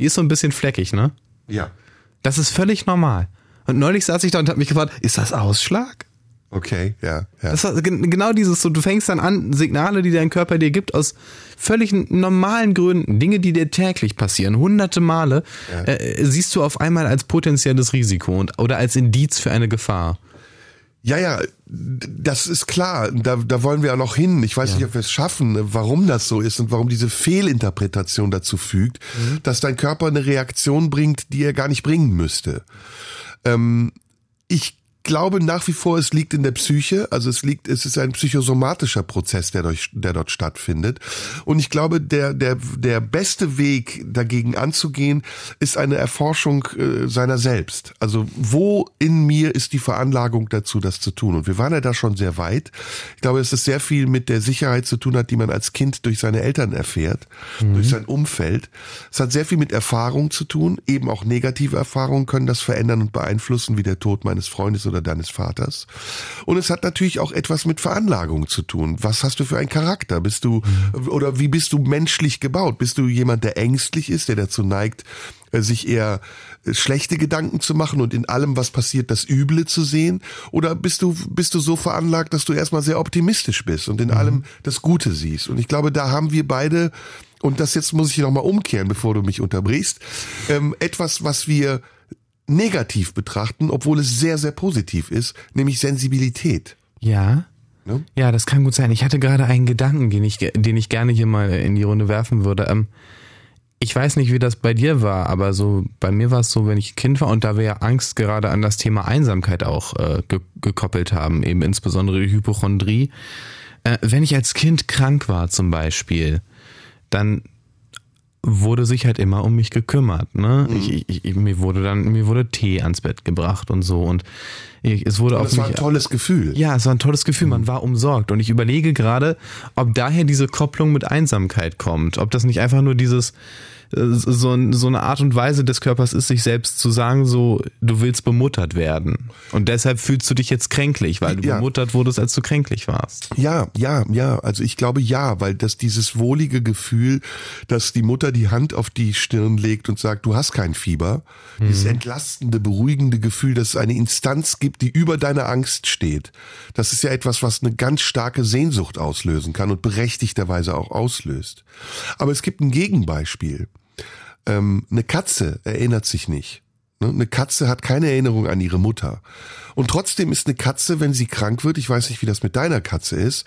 Die ist so ein bisschen fleckig, ne? Ja. Das ist völlig normal. Und neulich saß ich da und habe mich gefragt, ist das Ausschlag? Okay, ja, ja. Das war gen- genau dieses so, du fängst dann an, Signale, die dein Körper dir gibt, aus völlig normalen Gründen, Dinge, die dir täglich passieren, hunderte Male, äh, siehst du auf einmal als potenzielles Risiko und, oder als Indiz für eine Gefahr. Ja, ja, das ist klar. Da, da wollen wir ja noch hin. Ich weiß nicht, ob wir es schaffen, warum das so ist und warum diese Fehlinterpretation dazu fügt, dass dein Körper eine Reaktion bringt, die er gar nicht bringen müsste. Ähm, ich glaube nach wie vor, es liegt in der Psyche. Also es liegt, es ist ein psychosomatischer Prozess, der, durch, der dort stattfindet. Und ich glaube, der, der, der beste Weg dagegen anzugehen, ist eine Erforschung äh, seiner selbst. Also wo in mir ist die Veranlagung dazu, das zu tun? Und wir waren ja da schon sehr weit. Ich glaube, dass es sehr viel mit der Sicherheit zu tun hat, die man als Kind durch seine Eltern erfährt, mhm. durch sein Umfeld. Es hat sehr viel mit Erfahrung zu tun. Eben auch negative Erfahrungen können das verändern und beeinflussen, wie der Tod meines Freundes oder deines Vaters. Und es hat natürlich auch etwas mit Veranlagung zu tun. Was hast du für einen Charakter? Bist du, oder wie bist du menschlich gebaut? Bist du jemand, der ängstlich ist, der dazu neigt, äh, sich eher äh, schlechte Gedanken zu machen und in allem, was passiert, das Üble zu sehen? Oder bist du, bist du so veranlagt, dass du erstmal sehr optimistisch bist und in mhm. allem das Gute siehst? Und ich glaube, da haben wir beide, und das jetzt muss ich nochmal umkehren, bevor du mich unterbrichst, ähm, etwas, was wir negativ betrachten, obwohl es sehr, sehr positiv ist, nämlich Sensibilität. Ja. Ne? Ja, das kann gut sein. Ich hatte gerade einen Gedanken, den ich, den ich gerne hier mal in die Runde werfen würde. Ähm, ich weiß nicht, wie das bei dir war, aber so bei mir war es so, wenn ich Kind war und da wir ja Angst gerade an das Thema Einsamkeit auch äh, ge gekoppelt haben, eben insbesondere die Hypochondrie. Äh, wenn ich als Kind krank war zum Beispiel, dann wurde sich halt immer um mich gekümmert. Ne? Mhm. Ich, ich, mir wurde dann mir wurde Tee ans Bett gebracht und so und ich, es wurde auch. Es war ein tolles Gefühl. Ja, es war ein tolles Gefühl. Man mhm. war umsorgt und ich überlege gerade, ob daher diese Kopplung mit Einsamkeit kommt, ob das nicht einfach nur dieses so, so eine Art und Weise des Körpers ist, sich selbst zu sagen, so, du willst bemuttert werden. Und deshalb fühlst du dich jetzt kränklich, weil du ja. bemuttert wurdest, als du kränklich warst. Ja, ja, ja. Also ich glaube ja, weil das dieses wohlige Gefühl, dass die Mutter die Hand auf die Stirn legt und sagt, du hast kein Fieber, mhm. dieses entlastende, beruhigende Gefühl, dass es eine Instanz gibt, die über deiner Angst steht. Das ist ja etwas, was eine ganz starke Sehnsucht auslösen kann und berechtigterweise auch auslöst. Aber es gibt ein Gegenbeispiel. Ähm, eine Katze erinnert sich nicht. Ne? Eine Katze hat keine Erinnerung an ihre Mutter. Und trotzdem ist eine Katze, wenn sie krank wird, ich weiß nicht, wie das mit deiner Katze ist,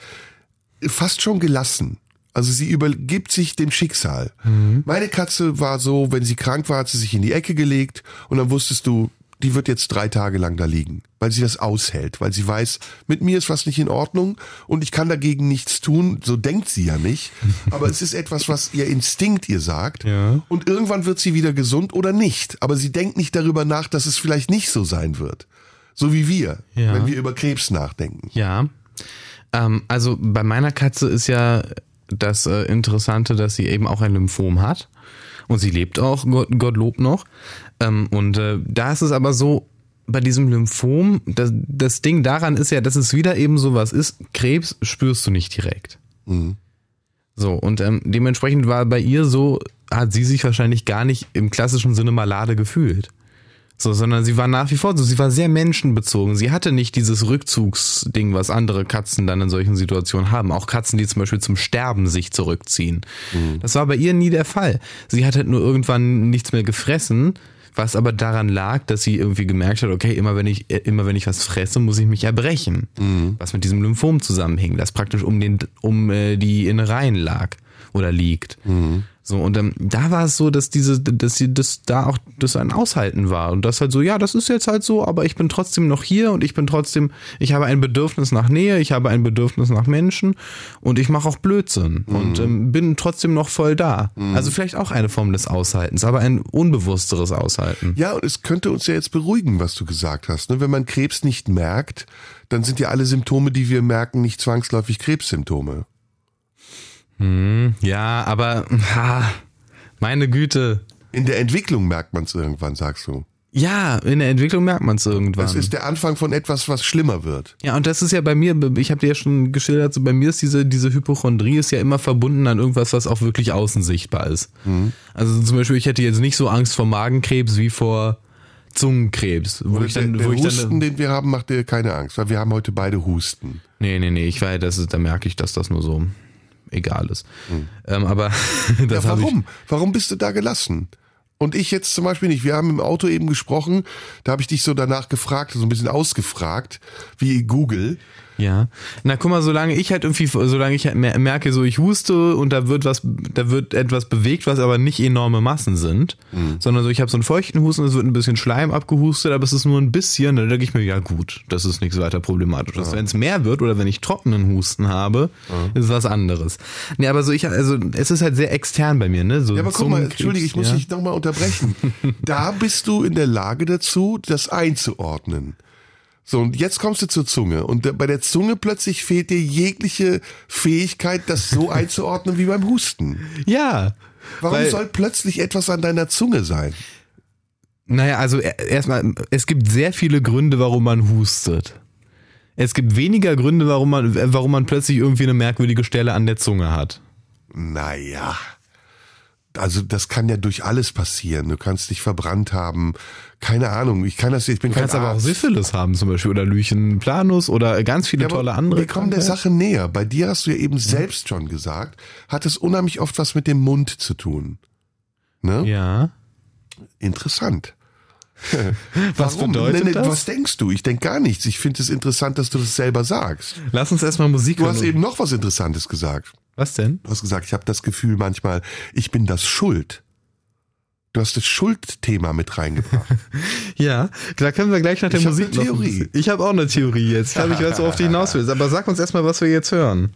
fast schon gelassen. Also sie übergibt sich dem Schicksal. Mhm. Meine Katze war so, wenn sie krank war, hat sie sich in die Ecke gelegt und dann wusstest du, die wird jetzt drei Tage lang da liegen, weil sie das aushält, weil sie weiß, mit mir ist was nicht in Ordnung und ich kann dagegen nichts tun. So denkt sie ja nicht. Aber es ist etwas, was ihr Instinkt ihr sagt. Ja. Und irgendwann wird sie wieder gesund oder nicht. Aber sie denkt nicht darüber nach, dass es vielleicht nicht so sein wird. So wie wir, ja. wenn wir über Krebs nachdenken. Ja. Ähm, also bei meiner Katze ist ja das äh, Interessante, dass sie eben auch ein Lymphom hat. Und sie lebt auch, Gott, Gottlob noch. Ähm, und äh, da ist es aber so, bei diesem Lymphom, das, das Ding daran ist ja, dass es wieder eben sowas ist, Krebs spürst du nicht direkt. Mhm. So, und ähm, dementsprechend war bei ihr so, hat sie sich wahrscheinlich gar nicht im klassischen Sinne malade gefühlt. So, sondern sie war nach wie vor so, sie war sehr menschenbezogen. Sie hatte nicht dieses Rückzugsding, was andere Katzen dann in solchen Situationen haben. Auch Katzen, die zum Beispiel zum Sterben sich zurückziehen. Mhm. Das war bei ihr nie der Fall. Sie hat halt nur irgendwann nichts mehr gefressen, was aber daran lag, dass sie irgendwie gemerkt hat, okay, immer wenn ich, immer wenn ich was fresse, muss ich mich erbrechen. Mhm. Was mit diesem Lymphom zusammenhing, das praktisch um den, um äh, die Innereien lag oder liegt. Mhm. So, und ähm, da war es so, dass diese, dass sie das da auch das ein Aushalten war. Und das halt so, ja, das ist jetzt halt so, aber ich bin trotzdem noch hier und ich bin trotzdem, ich habe ein Bedürfnis nach Nähe, ich habe ein Bedürfnis nach Menschen und ich mache auch Blödsinn mhm. und ähm, bin trotzdem noch voll da. Mhm. Also vielleicht auch eine Form des Aushaltens, aber ein unbewussteres Aushalten. Ja, und es könnte uns ja jetzt beruhigen, was du gesagt hast. Ne? Wenn man Krebs nicht merkt, dann sind ja alle Symptome, die wir merken, nicht zwangsläufig Krebssymptome. Hm, ja, aber ha, meine Güte. In der Entwicklung merkt man es irgendwann, sagst du. Ja, in der Entwicklung merkt man es irgendwann. Das ist der Anfang von etwas, was schlimmer wird. Ja, und das ist ja bei mir, ich habe dir ja schon geschildert, so bei mir ist diese, diese Hypochondrie ist ja immer verbunden an irgendwas, was auch wirklich außen sichtbar ist. Mhm. Also zum Beispiel, ich hätte jetzt nicht so Angst vor Magenkrebs wie vor Zungenkrebs. Wo ich dann, der, wo der ich Husten, dann, den wir haben, macht dir keine Angst, weil wir haben heute beide Husten. Nee, nee, nee, ich weiß, das ist, da merke ich, dass das nur so egal ist. Mhm. Ähm, aber das ja, warum? Warum bist du da gelassen? Und ich jetzt zum Beispiel nicht. Wir haben im Auto eben gesprochen, da habe ich dich so danach gefragt, so ein bisschen ausgefragt, wie Google. Ja. Na guck mal, solange ich halt irgendwie, solange ich halt mer- merke, so ich huste und da wird was, da wird etwas bewegt, was aber nicht enorme Massen sind, sondern so ich habe so einen feuchten Husten, es wird ein bisschen Schleim abgehustet, aber es ist nur ein bisschen, dann denke ich mir, ja gut, das ist nichts weiter problematisches. Wenn es mehr wird oder wenn ich trockenen Husten habe, ist was anderes. Nee, aber so ich, also es ist halt sehr extern bei mir, ne? So Ja, aber guck mal, Entschuldige, ich muss ja. dich nochmal unterbrechen. da bist du in der Lage dazu, das einzuordnen. So, und jetzt kommst du zur Zunge. Und bei der Zunge plötzlich fehlt dir jegliche Fähigkeit, das so einzuordnen wie beim Husten. Ja. Warum soll plötzlich etwas an deiner Zunge sein? Naja, also e- erstmal, es gibt sehr viele Gründe, warum man hustet. Es gibt weniger Gründe, warum man, warum man plötzlich irgendwie eine merkwürdige Stelle an der Zunge hat. Naja. Also das kann ja durch alles passieren. Du kannst dich verbrannt haben. Keine Ahnung. Ich kann das. Ich bin Du kein kannst aber auch Arzt. Syphilis haben zum Beispiel oder Lychen planus oder ganz viele Ja, tolle andere. Wir kommen der. Sache näher. Bei dir hast du ja eben selbst schon gesagt, hat es unheimlich oft was mit dem Mund zu tun. Ne? Ja. Interessant. Was Warum? bedeutet Nee, nee, das? Was denkst du? Ich denk gar nichts. Ich finde es interessant, dass du das selber sagst. Lass uns erstmal Musik Du hören. hast eben noch was Interessantes gesagt. Was denn? Du hast gesagt, ich habe das Gefühl manchmal, ich bin das Schuld. Du hast das Schuldthema mit reingebracht. Ja, da können wir gleich nach der Ich hab Musik eine noch ein Theorie. bisschen- Ich habe auch eine Theorie jetzt. Ich glaube, ich weiß, worauf du hinaus willst. Aber sag uns erstmal, was wir jetzt hören.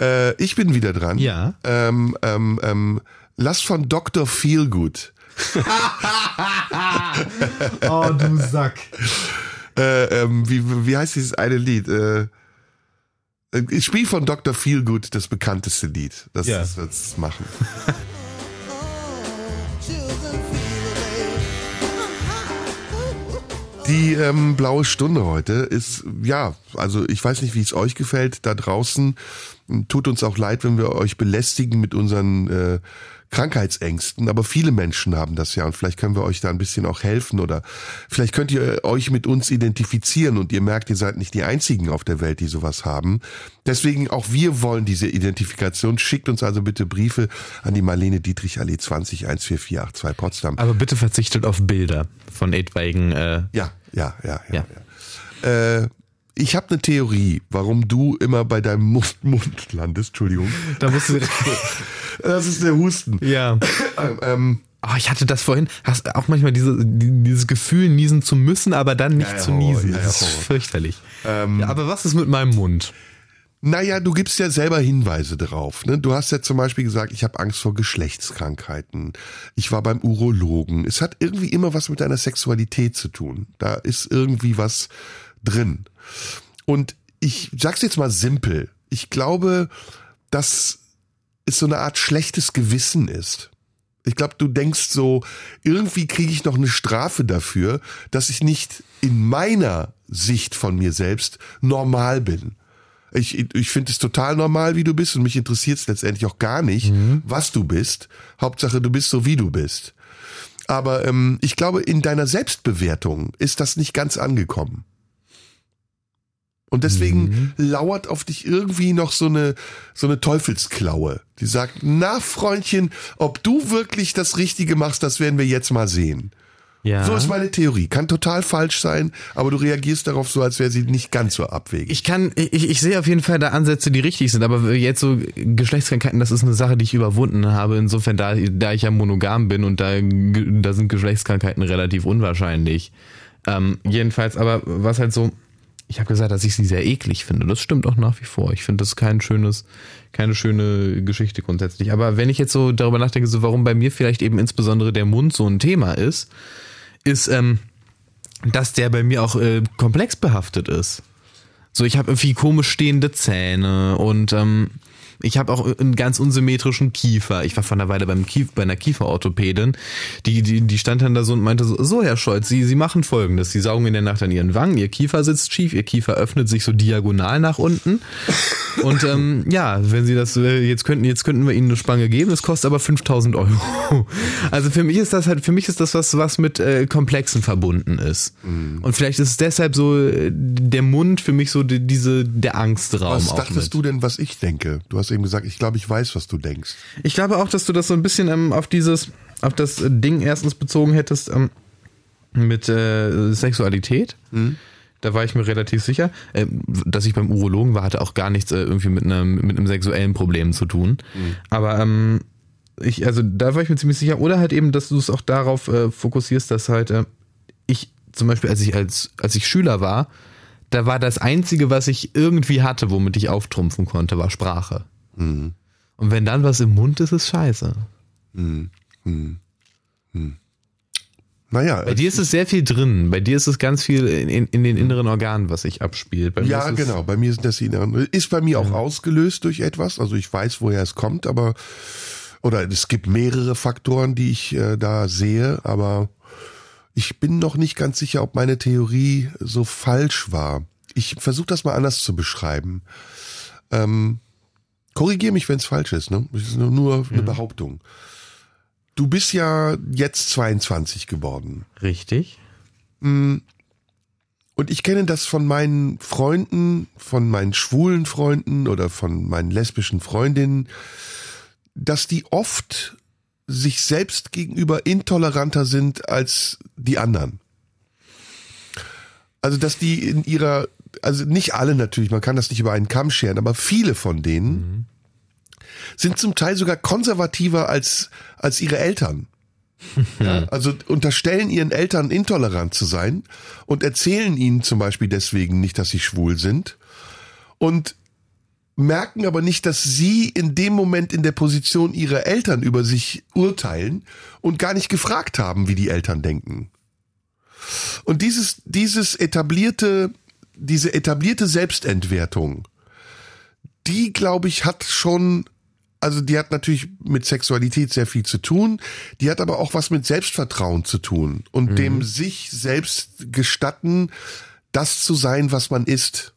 äh, ich bin wieder dran. Ja. Ähm, ähm, ähm, lass von Dr. Feelgood. Oh, du Sack. Äh, ähm, wie, wie heißt dieses eine Lied? Äh, ich spiele von Dr. Feelgood das bekannteste Lied. Das, Ja. das wird's machen. Die ähm, blaue Stunde heute ist, ja, also ich weiß nicht, wie es euch gefällt da draußen. Tut uns auch leid, wenn wir euch belästigen mit unseren äh, Krankheitsängsten, aber viele Menschen haben das ja und vielleicht können wir euch da ein bisschen auch helfen oder vielleicht könnt ihr euch mit uns identifizieren und ihr merkt, ihr seid nicht die Einzigen auf der Welt, die sowas haben. Deswegen auch wir wollen diese Identifikation. Schickt uns also bitte Briefe an die Marlene Dietrich Allee 20 14482 Potsdam. Aber bitte verzichtet auf Bilder von etwaigen. Äh, Ja, ja, ja, ja. Ja. ja. Äh, ich habe eine Theorie, warum du immer bei deinem Mund, Mund landest. Entschuldigung. da musst du. Das ist der Husten. ja. Ähm, ähm, Oh, ich hatte das vorhin. Hast auch manchmal diese, die- dieses Gefühl, niesen zu müssen, aber dann nicht Ja, ja, zu niesen. ja, das ist fürchterlich. ja, aber was ist mit meinem Mund? naja, du gibst ja selber Hinweise drauf. Ne? Du hast ja zum Beispiel gesagt, ich habe Angst vor Geschlechtskrankheiten. Ich war beim Urologen. Es hat irgendwie immer was mit deiner Sexualität zu tun. Da ist irgendwie was drin. Und ich sag's jetzt mal simpel. Ich glaube, dass es so eine Art schlechtes Gewissen ist. Ich glaube, du denkst so, irgendwie kriege ich noch eine Strafe dafür, dass ich nicht in meiner Sicht von mir selbst normal bin. Ich, ich finde es total normal, wie du bist und mich interessiert es letztendlich auch gar nicht, was du bist. Hauptsache, du bist so, wie du bist. Aber ähm, ich glaube, in deiner Selbstbewertung ist das nicht ganz angekommen. Und deswegen lauert auf dich irgendwie noch so eine, so eine Teufelsklaue, die sagt, na Freundchen, ob du wirklich das Richtige machst, das werden wir jetzt mal sehen. Ja. So ist meine Theorie. Kann total falsch sein, aber du reagierst darauf so, als wäre sie nicht ganz so abwegig. Ich kann, ich, ich sehe auf jeden Fall da Ansätze, die richtig sind, aber jetzt so Geschlechtskrankheiten, das ist eine Sache, die ich überwunden habe. Insofern, da, da ich ja monogam bin und da, da sind Geschlechtskrankheiten relativ unwahrscheinlich. Ähm, jedenfalls, aber was halt so, ich habe gesagt, dass ich sie sehr eklig finde. Das stimmt auch nach wie vor. Ich finde das kein schönes, keine schöne Geschichte grundsätzlich. Aber wenn ich jetzt so darüber nachdenke, so warum bei mir vielleicht eben insbesondere der Mund so ein Thema ist, ist, ähm, dass der bei mir auch äh, komplex behaftet ist. So, ich habe irgendwie komisch stehende Zähne und ähm, ich habe auch einen ganz unsymmetrischen Kiefer. Ich war vor einer Weile beim Kief, bei einer Kieferorthopädin. Die, die, die stand dann da so und meinte so, so Herr Scholz, Sie, Sie machen folgendes. Sie saugen in der Nacht an Ihren Wangen, Ihr Kiefer sitzt schief, Ihr Kiefer öffnet sich so diagonal nach unten. Und ähm, ja, wenn Sie das, äh, jetzt könnten, jetzt könnten wir Ihnen eine Spange geben, es kostet aber 5000 Euro. Also für mich ist das halt, für mich ist das was, was mit äh, Komplexen verbunden ist. Und vielleicht ist es deshalb so äh, der Mund für mich so die, diese, der Angstraum was dachtest mit. du denn, was ich denke? Du hast eben gesagt, ich glaube, ich weiß, was du denkst. Ich glaube auch, dass du das so ein bisschen ähm, auf dieses, auf das äh, Ding erstens bezogen hättest ähm, mit äh, Sexualität. Da war ich mir relativ sicher. Äh, dass ich beim Urologen war, hatte auch gar nichts äh, irgendwie mit einem, mit einem sexuellen Problem zu tun. Mhm. Aber ähm, ich, also da war ich mir ziemlich sicher. Oder halt eben, dass du es auch darauf äh, fokussierst, dass halt äh, ich zum Beispiel, als ich als, als ich Schüler war, da war das Einzige, was ich irgendwie hatte, womit ich auftrumpfen konnte, war Sprache. Mhm. Und wenn dann was im Mund ist, ist scheiße. Mhm. Mhm. Mhm. Naja. Bei dir ist es sehr viel drin. Bei dir ist es ganz viel in, in, in den inneren Organen, was sich abspielt. ja, genau. Bei mir sind das die inneren. Ist bei mir auch ja. ausgelöst durch etwas. Also ich weiß, woher es kommt, aber oder es gibt mehrere Faktoren, die ich äh, da sehe, aber ich bin noch nicht ganz sicher, ob meine Theorie so falsch war. Ich versuche das mal anders zu beschreiben. Ähm, Korrigiere mich, wenn es falsch ist. Ne? Das ist nur, nur eine Behauptung. Du bist ja jetzt 22 geworden. Richtig. Mm. Und ich kenne das von meinen Freunden, von meinen schwulen Freunden oder von meinen lesbischen Freundinnen, dass die oft sich selbst gegenüber intoleranter sind als die anderen. Also, dass die in ihrer, also nicht alle natürlich, man kann das nicht über einen Kamm scheren, aber viele von denen mhm. sind zum Teil sogar konservativer als, als ihre Eltern. Ja, also unterstellen ihren Eltern intolerant zu sein und erzählen ihnen zum Beispiel deswegen nicht, dass sie schwul sind. Und merken aber nicht, dass sie in dem Moment in der Position ihrer Eltern über sich urteilen und gar nicht gefragt haben, wie die Eltern denken. Und dieses, dieses etablierte, diese etablierte Selbstentwertung, die, glaube ich, hat schon, also die hat natürlich mit Sexualität sehr viel zu tun, die hat aber auch was mit Selbstvertrauen zu tun und mhm. dem sich selbst gestatten, das zu sein, was man ist.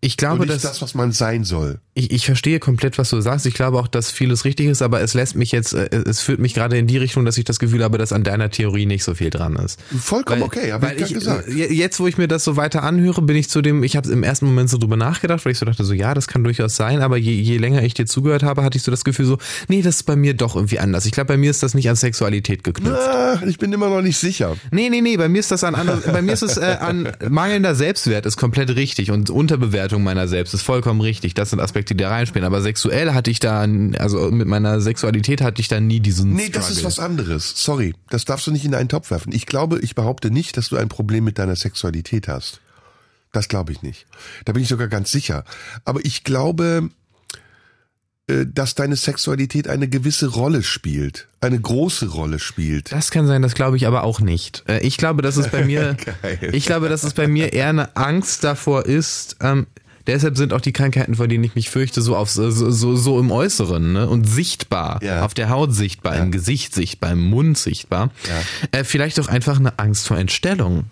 Ich glaube, und nicht dass, das, was man sein soll. Ich, ich verstehe komplett, was du sagst. Ich glaube auch, dass vieles richtig ist, aber es lässt mich jetzt, äh, es führt mich gerade in die Richtung, dass ich das Gefühl habe, dass an deiner Theorie nicht so viel dran ist. Vollkommen weil, okay, habe ich, ich gesagt. Jetzt, wo ich mir das so weiter anhöre, bin ich zu dem, ich habe im ersten Moment so drüber nachgedacht, weil ich so dachte, so ja, das kann durchaus sein, aber je, je länger ich dir zugehört habe, hatte ich so das Gefühl so, nee, das ist bei mir doch irgendwie anders. Ich glaube, bei mir ist das nicht an Sexualität geknüpft. Na, ich bin immer noch nicht sicher. Nee, nee, nee, bei mir ist das an, anders, bei mir ist es äh, an mangelnder Selbstwert ist komplett richtig und Unterbewertung meiner selbst ist vollkommen richtig. Das sind Aspekte, die da reinspielen. Aber sexuell hatte ich da, also mit meiner Sexualität hatte ich da nie diesen. Nee, Struggle. das ist was anderes. Sorry. Das darfst du nicht in einen Topf werfen. Ich glaube, ich behaupte nicht, dass du ein Problem mit deiner Sexualität hast. Das glaube ich nicht. Da bin ich sogar ganz sicher. Aber ich glaube, äh, dass deine Sexualität eine gewisse Rolle spielt, eine große Rolle spielt. Das kann sein, das glaube ich aber auch nicht. Äh, ich glaube, dass es bei mir, ich glaube, dass es bei mir eher eine Angst davor ist, ähm, Deshalb sind auch die Krankheiten, vor denen ich mich fürchte, so auf so, so, so im Äußeren ne? und sichtbar, ja. auf der Haut sichtbar, ja. im Gesicht sichtbar, im Mund sichtbar. Ja. Äh, vielleicht auch einfach eine Angst vor Entstellung.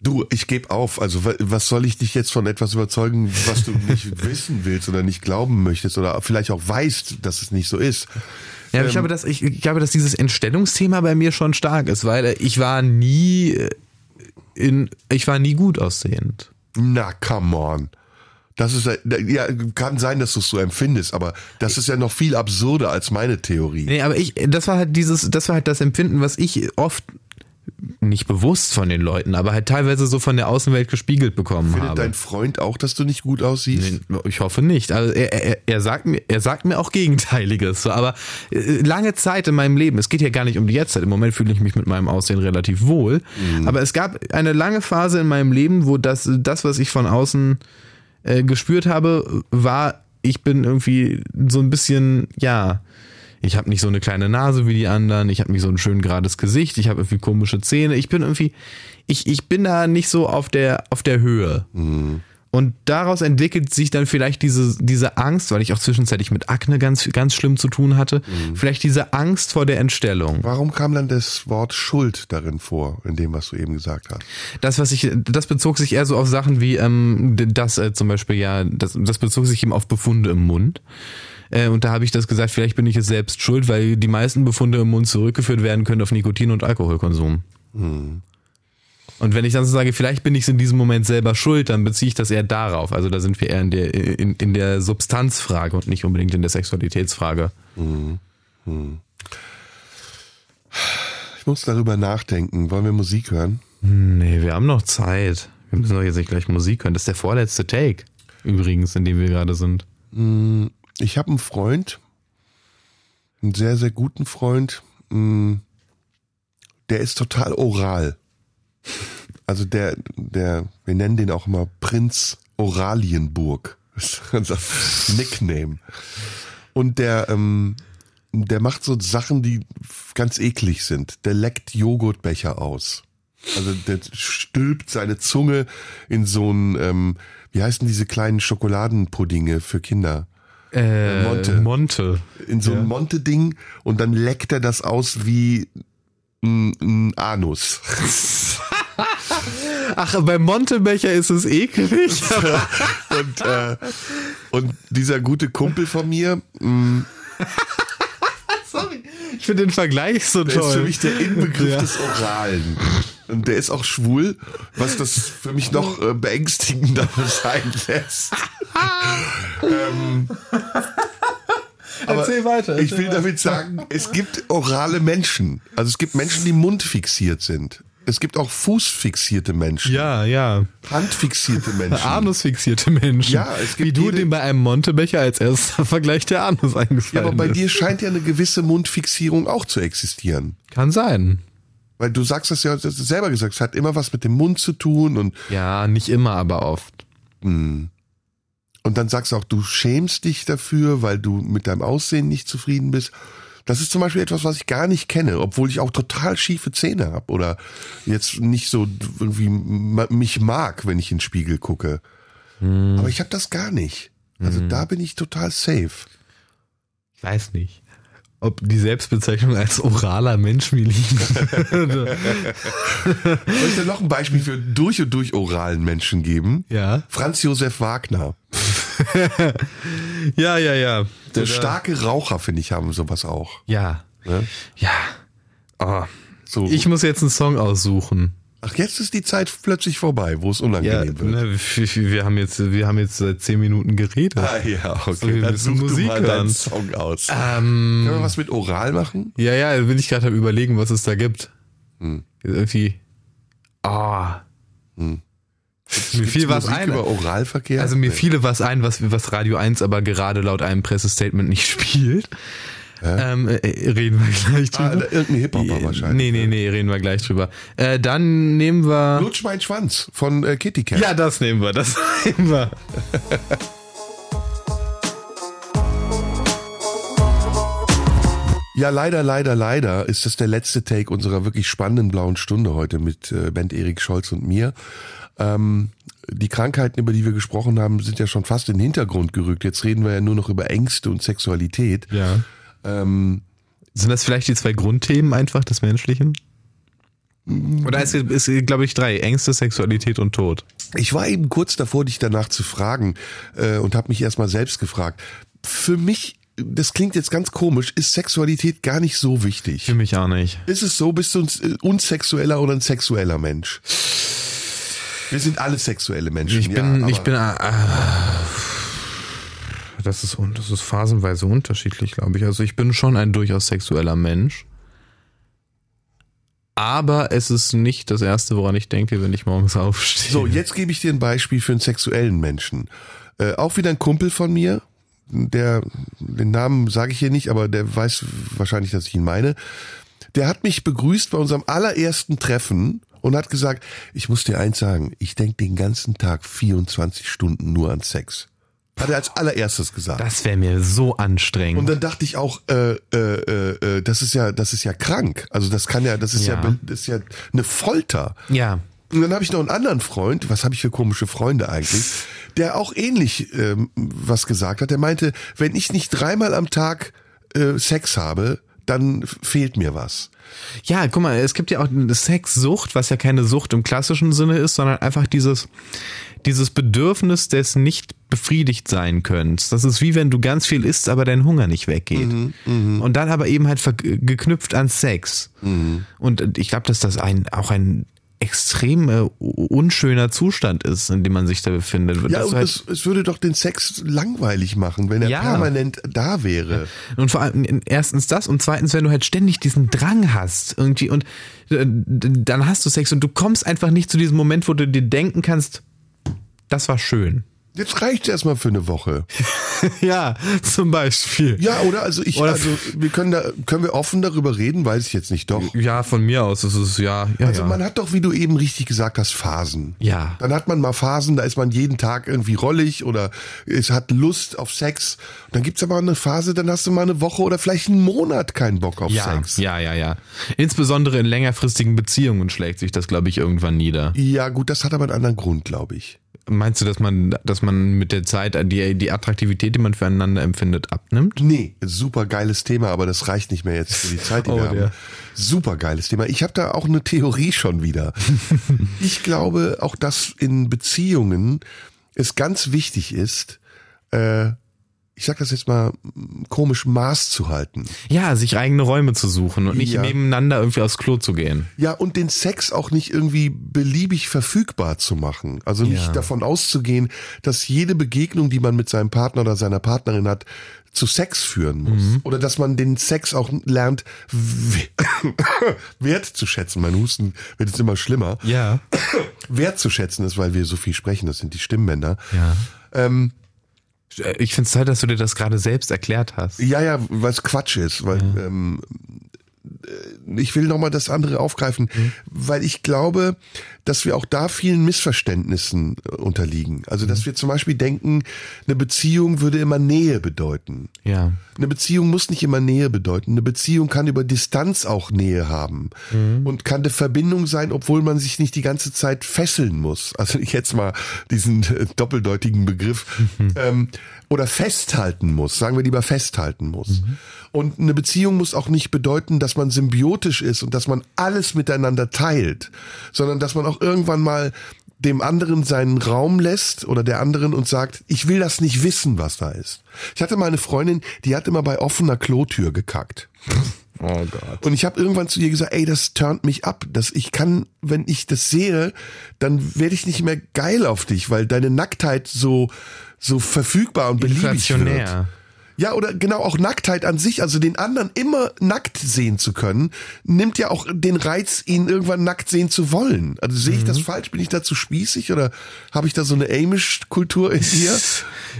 Du, ich gebe auf. Also was soll ich dich jetzt von etwas überzeugen, was du nicht wissen willst oder nicht glauben möchtest oder vielleicht auch weißt, dass es nicht so ist? Ja, ähm, ich glaube, dass ich, ich glaube, dass dieses Entstellungsthema bei mir schon stark ist, weil ich war nie in, ich war nie gut aussehend. Na, come on. Das ist ja kann sein, dass du es so empfindest, aber das ist ja noch viel absurder als meine Theorie. Nee, aber ich, das war halt dieses, das war halt das Empfinden, was ich oft nicht bewusst von den Leuten, aber halt teilweise so von der Außenwelt gespiegelt bekommen Findet habe. dein Freund auch, dass du nicht gut aussiehst? Nee, ich hoffe nicht. Also er, er, er, sagt mir, er sagt mir auch Gegenteiliges. So, aber äh, lange Zeit in meinem Leben, es geht ja gar nicht um die Jetztzeit. Im Moment fühle ich mich mit meinem Aussehen relativ wohl. Mhm. Aber es gab eine lange Phase in meinem Leben, wo das, das was ich von außen äh, gespürt habe, war, ich bin irgendwie so ein bisschen, ja, ich habe nicht so eine kleine Nase wie die anderen, ich habe nicht so ein schön gerades Gesicht, ich habe irgendwie komische Zähne, ich bin irgendwie, ich, ich bin da nicht so auf der, auf der Höhe. Mhm. Und daraus entwickelt sich dann vielleicht diese, diese Angst, weil ich auch zwischenzeitlich mit Akne ganz, ganz schlimm zu tun hatte, mhm. vielleicht diese Angst vor der Entstellung. Warum kam dann das Wort Schuld darin vor, in dem, was du eben gesagt hast? Das, was ich, das bezog sich eher so auf Sachen wie, ähm, das äh, zum Beispiel ja, das, das bezog sich eben auf Befunde im Mund. Äh, und da habe ich das gesagt, vielleicht bin ich es selbst schuld, weil die meisten Befunde im Mund zurückgeführt werden können auf Nikotin und Alkoholkonsum. Hm. Und wenn ich dann so sage, vielleicht bin ich es in diesem Moment selber schuld, dann beziehe ich das eher darauf. Also da sind wir eher in der, in, in der Substanzfrage und nicht unbedingt in der Sexualitätsfrage. Hm. Hm. Ich muss darüber nachdenken. Wollen wir Musik hören? Nee, wir haben noch Zeit. Wir müssen doch jetzt nicht gleich Musik hören. Das ist der vorletzte Take, übrigens, in dem wir gerade sind. Ich habe einen Freund, einen sehr, sehr guten Freund, mh, der ist total oral. Also der, der, wir nennen den auch immer Prinz Oralienburg. Das ist unser Nickname. Und der, ähm, der macht so Sachen, die ganz eklig sind. Der leckt Joghurtbecher aus. Also der stülpt seine Zunge in so ein, ähm, wie heißen diese kleinen Schokoladenpuddinge für Kinder? Äh, Monte. Monte. in so ein Ja. Monte-Ding und dann leckt er das aus wie ein, ein Anus. Ach, beim Montebecher ist es eklig. Und, äh, und dieser gute Kumpel von mir, mh, Sorry. Ich finde den Vergleich so der toll. ist für mich der Inbegriff Ja. des Oralen. Und der ist auch schwul, was das für mich noch äh, beängstigender sein lässt. Ähm, Erzähl weiter, Ich erzähl will damit sagen, es gibt orale Menschen. Also es gibt Menschen, die mundfixiert sind. Es gibt auch fußfixierte Menschen, Ja, ja. handfixierte Menschen. Anusfixierte Menschen. Ja, es gibt Wie du dem bei einem Montebecher als erster Vergleich der Anus Ja, eingefallen aber bei ist. dir scheint ja eine gewisse Mundfixierung auch zu existieren. Kann sein. Weil du sagst das ja, das selber gesagt, es hat immer was mit dem Mund zu tun und, Ja, nicht immer, aber oft. Und dann sagst du auch, du schämst dich dafür, weil du mit deinem Aussehen nicht zufrieden bist. Das ist zum Beispiel etwas, was ich gar nicht kenne, obwohl ich auch total schiefe Zähne habe oder jetzt nicht so irgendwie mich mag, wenn ich in den Spiegel gucke. Aber ich habe das gar nicht. Also da bin ich total safe. Ich weiß nicht. Ob die Selbstbezeichnung als oraler Mensch mir liegen würde. Soll ich dir noch ein Beispiel für durch und durch oralen Menschen geben? ja. Franz Josef Wagner. Ja, ja, ja. So starke Raucher, finde ich, haben sowas auch. Ja. Ne? Ja. Oh. So. Ich muss jetzt einen Song aussuchen. Ach, jetzt ist die Zeit plötzlich vorbei, wo es Ja, unangenehm wird. ne, wir, wir haben jetzt, wir haben jetzt seit zehn Minuten geredet. Ah ja, okay. So, wir Dann such du Musik mal deinen hören. Song aus. Ähm, Können wir was mit Oral machen? ja, ja, will ich gerade am überlegen, was es da gibt. Hm. Irgendwie. Ah. Mir fiel was Musik ein. über Oralverkehr? Also mir fiele was ein, was, was Radio 1 aber gerade laut einem Pressestatement nicht spielt. Ähm, äh, reden wir gleich Ah, drüber. irgendein Hip-Hopper wahrscheinlich. Nee, nee, nee, reden wir gleich drüber. Äh, dann nehmen wir. Lutsch mein Schwanz von äh, Kitty Cat. Ja, das nehmen wir, das nehmen wir. Ja, leider, leider, leider ist das der letzte Take unserer wirklich spannenden blauen Stunde heute mit äh, Band Erik Scholz und mir. Ähm, die Krankheiten, über die wir gesprochen haben, sind ja schon fast in den Hintergrund gerückt. Jetzt reden wir ja nur noch über Ängste und Sexualität. Ja. Ähm, Sind das vielleicht die zwei Grundthemen einfach des Menschlichen? Oder ist, ist glaube ich, drei. Ängste, Sexualität und Tod. Ich war eben kurz davor, dich danach zu fragen äh, und habe mich erstmal selbst gefragt. Für mich, das klingt jetzt ganz komisch, ist Sexualität gar nicht so wichtig. Für mich auch nicht. Ist es so, bist du ein äh, unsexueller oder ein sexueller Mensch? Wir sind alle sexuelle Menschen. Ich bin, ja, ich bin, äh, das ist, das ist phasenweise unterschiedlich, glaube ich. Also ich bin schon ein durchaus sexueller Mensch. Aber es ist nicht das erste, woran ich denke, wenn ich morgens aufstehe. So, jetzt gebe ich dir ein Beispiel für einen sexuellen Menschen. Äh, auch wieder ein Kumpel von mir, der, den Namen sage ich hier nicht, aber der weiß wahrscheinlich, dass ich ihn meine. Der hat mich begrüßt bei unserem allerersten Treffen und hat gesagt, ich muss dir eins sagen, ich denke den ganzen Tag 24 Stunden nur an Sex. Hat er als allererstes gesagt. Das wäre mir so anstrengend. Und dann dachte ich auch, äh, äh, äh, äh, das ist ja, das ist ja krank. Also das kann ja, das ist ja, Ja. das ist ja eine Folter. ja. Und dann habe ich noch einen anderen Freund, was habe ich für komische Freunde eigentlich, der auch ähnlich ähm, was gesagt hat. Der meinte, wenn ich nicht dreimal am Tag äh, Sex habe, dann fehlt mir was. Ja, guck mal, es gibt ja auch eine Sexsucht, was ja keine Sucht im klassischen Sinne ist, sondern einfach dieses, dieses Bedürfnis des nicht befriedigt sein könnt's. Das ist wie wenn du ganz viel isst, aber dein Hunger nicht weggeht. Und dann aber eben halt geknüpft an Sex. Und ich glaube, dass das ein, auch ein extrem äh, unschöner Zustand ist, in dem man sich da befindet. Ja, Dass und halt- es, es würde doch den Sex langweilig machen, wenn er Ja. permanent da wäre. Und vor allem erstens das und zweitens, wenn du halt ständig diesen Drang hast irgendwie und äh, dann hast du Sex und du kommst einfach nicht zu diesem Moment, wo du dir denken kannst, das war schön. Jetzt reicht's erstmal für eine Woche. ja, zum Beispiel. Ja, oder? Also ich, Oder- also wir können da, können wir offen darüber reden, weiß ich jetzt nicht doch. Ja, von mir aus ist es ja. ja Also ja. man hat doch, wie du eben richtig gesagt hast, Phasen. Ja. Dann hat man mal Phasen, da ist man jeden Tag irgendwie rollig oder es hat Lust auf Sex. Dann gibt's aber eine Phase, dann hast du mal eine Woche oder vielleicht einen Monat keinen Bock auf ja, Sex. ja, ja, ja. Insbesondere in längerfristigen Beziehungen schlägt sich das, glaube ich, irgendwann nieder. Ja, gut, das hat aber einen anderen Grund, glaube ich. Meinst du, dass man, dass man mit der Zeit die, die Attraktivität, die man füreinander empfindet, abnimmt? Nee, super geiles Thema, aber das reicht nicht mehr jetzt für die Zeit, die Oh, wir haben. der. Super geiles Thema. Ich habe da auch eine Theorie schon wieder. ich glaube auch, dass in Beziehungen es ganz wichtig ist, äh, ich sag das jetzt mal komisch, Maß zu halten. Ja, sich eigene Räume zu suchen und nicht Ja. nebeneinander irgendwie aufs Klo zu gehen. Ja, und den Sex auch nicht irgendwie beliebig verfügbar zu machen. Also nicht Ja. davon auszugehen, dass jede Begegnung, die man mit seinem Partner oder seiner Partnerin hat, zu Sex führen muss. Oder dass man den Sex auch lernt, we- wertzuschätzen. Mein Husten wird jetzt immer schlimmer. Ja. Wertzuschätzen ist, weil wir so viel sprechen, das sind die Stimmbänder. Ja. Ähm, Ich finde es toll, dass du dir das gerade selbst erklärt hast. Ja, ja, weil es Quatsch ist, weil ähm, äh, ich will nochmal das andere aufgreifen, weil ich glaube, dass wir auch da vielen Missverständnissen äh, unterliegen. Also, dass wir zum Beispiel denken, eine Beziehung würde immer Nähe bedeuten. Ja. Eine Beziehung muss nicht immer Nähe bedeuten. Eine Beziehung kann über Distanz auch Nähe haben und kann eine Verbindung sein, obwohl man sich nicht die ganze Zeit fesseln muss. Also ich jetzt mal diesen äh, doppeldeutigen Begriff ähm, oder festhalten muss. Sagen wir lieber festhalten muss. Und eine Beziehung muss auch nicht bedeuten, dass man symbiotisch ist und dass man alles miteinander teilt, sondern dass man auch irgendwann mal dem anderen seinen Raum lässt oder der anderen und sagt, ich will das nicht wissen, was da ist. Ich hatte mal eine Freundin, die hat immer bei offener Klotür gekackt. Oh Gott. Und ich habe irgendwann zu ihr gesagt, ey, das turnt mich ab. Dass ich kann, wenn ich das sehe, dann werde ich nicht mehr geil auf dich, weil deine Nacktheit so so verfügbar und beliebig wird. Ja, oder genau auch Nacktheit an sich, also den anderen immer nackt sehen zu können, nimmt ja auch den Reiz, ihn irgendwann nackt sehen zu wollen. Also sehe ich das falsch? Bin ich da zu spießig oder habe ich da so eine Amish-Kultur in mir?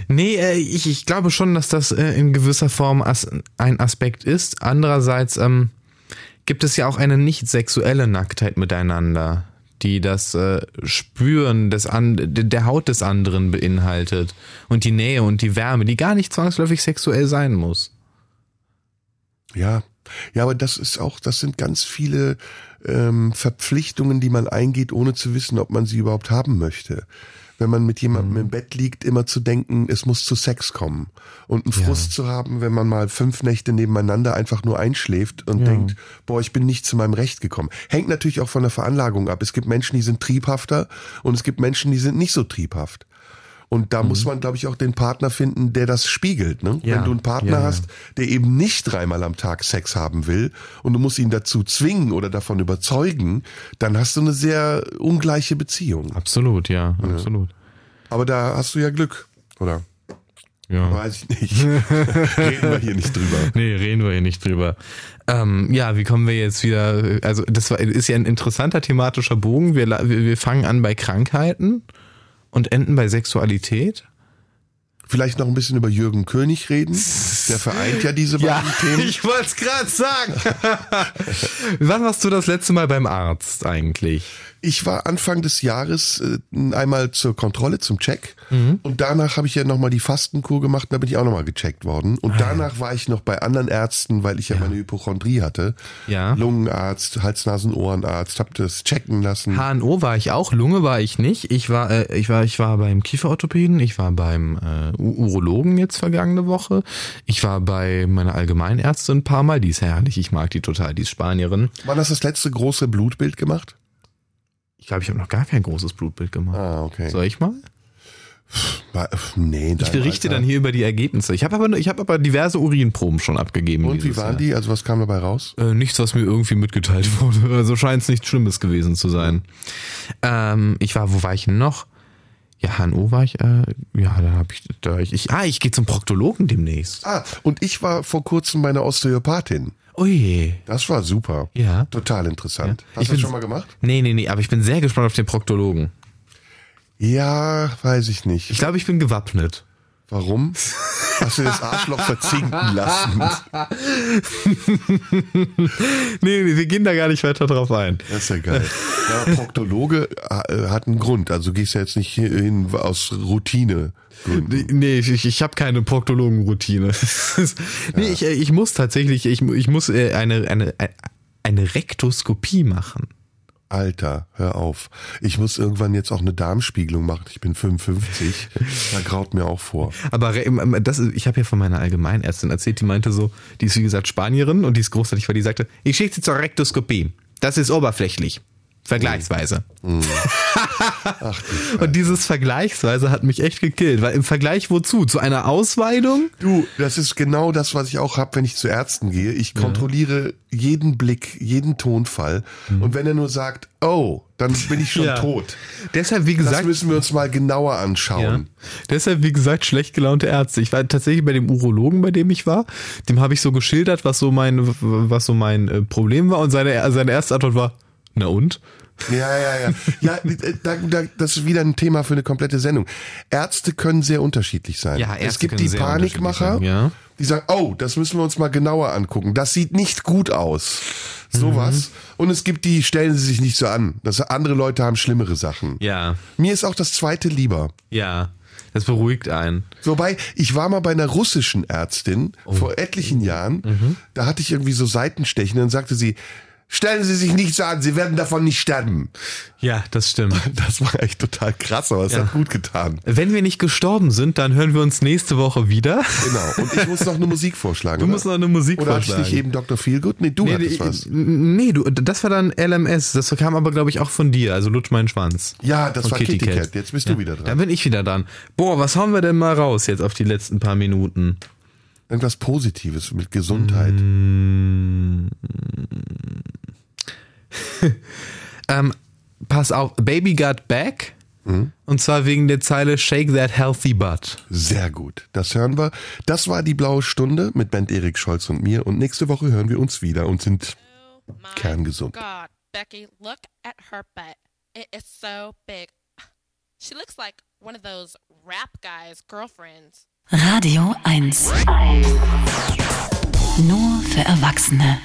Nee, äh, ich, ich glaube schon, dass das äh, in gewisser Form as ein Aspekt ist. Andererseits ähm, gibt es ja auch eine nicht sexuelle Nacktheit miteinander, die das äh, Spüren des an der Haut des anderen beinhaltet und die Nähe und die Wärme, die gar nicht zwangsläufig sexuell sein muss. Ja, ja, aber das ist auch, das sind ganz viele ähm, Verpflichtungen, die man eingeht, ohne zu wissen, ob man sie überhaupt haben möchte. Wenn man mit jemandem im Bett liegt, immer zu denken, es muss zu Sex kommen. Und einen Frust zu haben, wenn man mal fünf Nächte nebeneinander einfach nur einschläft und denkt, boah, ich bin nicht zu meinem Recht gekommen. Hängt natürlich auch von der Veranlagung ab. Es gibt Menschen, die sind triebhafter und es gibt Menschen, die sind nicht so triebhaft. Und da muss man, glaube ich, auch den Partner finden, der das spiegelt. Ne? Ja. Wenn du einen Partner Ja, hast, der eben nicht dreimal am Tag Sex haben will und du musst ihn dazu zwingen oder davon überzeugen, dann hast du eine sehr ungleiche Beziehung. Absolut, ja, absolut. Aber da hast du ja Glück, oder? Ja. Weiß ich nicht. Reden wir hier nicht drüber. Nee, reden wir hier nicht drüber. Ähm, ja, wie kommen wir jetzt wieder? Also, das war, ist ja ein interessanter thematischer Bogen. Wir wir fangen an bei Krankheiten und enden bei Sexualität. Vielleicht noch ein bisschen über Jürgen König reden. Der vereint ja diese beiden Themen. ich wollte es gerade sagen. Wann warst du das letzte Mal beim Arzt eigentlich? Ich war Anfang des Jahres äh, einmal zur Kontrolle, zum Check. Mhm. Und danach habe ich ja nochmal die Fastenkur gemacht und da bin ich auch nochmal gecheckt worden. Ah, Und danach war ich noch bei anderen Ärzten, weil ich ja, meine Hypochondrie hatte. Ja. Lungenarzt, Hals-Nasen-Ohrenarzt, hab das checken lassen. HNO war ich auch, Lunge war ich nicht. Ich war, äh, ich war, ich war beim Kieferorthopäden, ich war beim äh, Urologen jetzt vergangene Woche. Ich war bei meiner Allgemeinärztin ein paar Mal, die ist herrlich, ich mag die total, die ist Spanierin. Wann hast du das letzte große Blutbild gemacht? Ich glaube, ich habe noch gar kein großes Blutbild gemacht. Ah, okay. Soll ich mal? Nee, Ich berichte Alter. dann hier über die Ergebnisse. Ich habe aber, ich habe aber diverse Urinproben schon abgegeben. Und wie waren Jahr. die? Also was kam dabei raus? Äh, nichts, was mir irgendwie mitgeteilt wurde. Also scheint es nichts Schlimmes gewesen zu sein. Ähm, ich war, wo war ich denn noch? Ja, HNO war ich, äh, ja, da habe ich, da ich, ich, ah, ich gehe zum Proktologen demnächst. Ah, und ich war vor kurzem bei einer Osteopathin. Je. Das war super. Ja. Total interessant. Ich Hast du das schon mal gemacht? Nee, nee, nee, aber ich bin sehr gespannt auf den Proktologen. Ja, weiß ich nicht. Ich glaube, ich bin gewappnet. Warum? Hast du das Arschloch verzinken lassen? Nee, nee, wir gehen da gar nicht weiter drauf ein. Das ist ja geil. Ja, Proktologe äh, hat einen Grund. Also du gehst ja jetzt nicht hin aus Routine. Nee, Nee, ich, ich, habe keine Proktologenroutine. nee, ich, äh, ich muss tatsächlich, ich, ich muss äh, eine, eine, eine Rektoskopie machen. Alter, hör auf. Ich muss irgendwann jetzt auch eine Darmspiegelung machen. Ich bin 55. Da graut mir auch vor. Aber re- ähm, das, ich habe ja von meiner Allgemeinärztin erzählt, die meinte so, die ist wie gesagt Spanierin und die ist großartig, weil die sagte, ich schicke sie zur Rektoskopie. Das ist oberflächlich. Vergleichsweise. Ach, du Und dieses Vergleichsweise hat mich echt gekillt, weil im Vergleich wozu? Zu einer Ausweidung? Du, das ist genau das, was ich auch hab, wenn ich zu Ärzten gehe. Ich kontrolliere jeden Blick, jeden Tonfall. Und wenn er nur sagt, oh, dann bin ich schon Ja. tot. Deshalb, wie Das gesagt, müssen wir uns mal genauer anschauen. Ja. Deshalb, wie gesagt, schlecht gelaunte Ärzte. Ich war tatsächlich bei dem Urologen, bei dem ich war. Dem habe ich so geschildert, was so mein, was so mein äh, Problem war. Und seine, seine erste Antwort war, na und? Ja, ja, ja. Ja, da, da, das ist wieder ein Thema für eine komplette Sendung. Ärzte können sehr unterschiedlich sein. Ja, Ärzte es gibt die Panikmacher, sein, ja. die sagen, oh, das müssen wir uns mal genauer angucken. Das sieht nicht gut aus. Sowas. Mhm. Und es gibt die, stellen sie sich nicht so an. Das andere Leute haben schlimmere Sachen. Ja, Mir ist auch das zweite lieber. ja. Das beruhigt einen. Wobei, ich war mal bei einer russischen Ärztin Oh. vor etlichen Jahren. Mhm. Da hatte ich irgendwie so Seitenstechen. Dann sagte sie, stellen Sie sich nicht so an, Sie werden davon nicht sterben. Ja, das stimmt. Das war echt total krass, aber es Ja. hat gut getan. Wenn wir nicht gestorben sind, dann hören wir uns nächste Woche wieder. Genau. Und ich muss noch eine Musik vorschlagen. Du oder? musst noch eine Musik Oder hatte ich vorschlagen. nicht eben Dr. Feelgood? Nee, du Nee, hattest nee, was. nee, du, das war dann LMS. Das kam aber, glaube ich, auch von dir. Also Lutsch meinen Schwanz. Ja, das Von war Kitty Cat. Jetzt bist du wieder dran. bin ich wieder dran. Boah, was hauen wir denn mal raus jetzt auf die letzten paar Minuten? Irgendwas Positives mit Gesundheit. Mm. Ähm, pass auf, Baby Got Back. Mhm. Und zwar wegen der Zeile Shake That Healthy Butt. Sehr gut. Das hören wir. Das war die blaue Stunde mit Band Erik Scholz und mir. Und nächste Woche hören wir uns wieder und sind Oh my Kerngesund. God, Becky, look at her butt. It is so big. She looks like one of those rap guys' girlfriends. Radio 1. Nur für Erwachsene.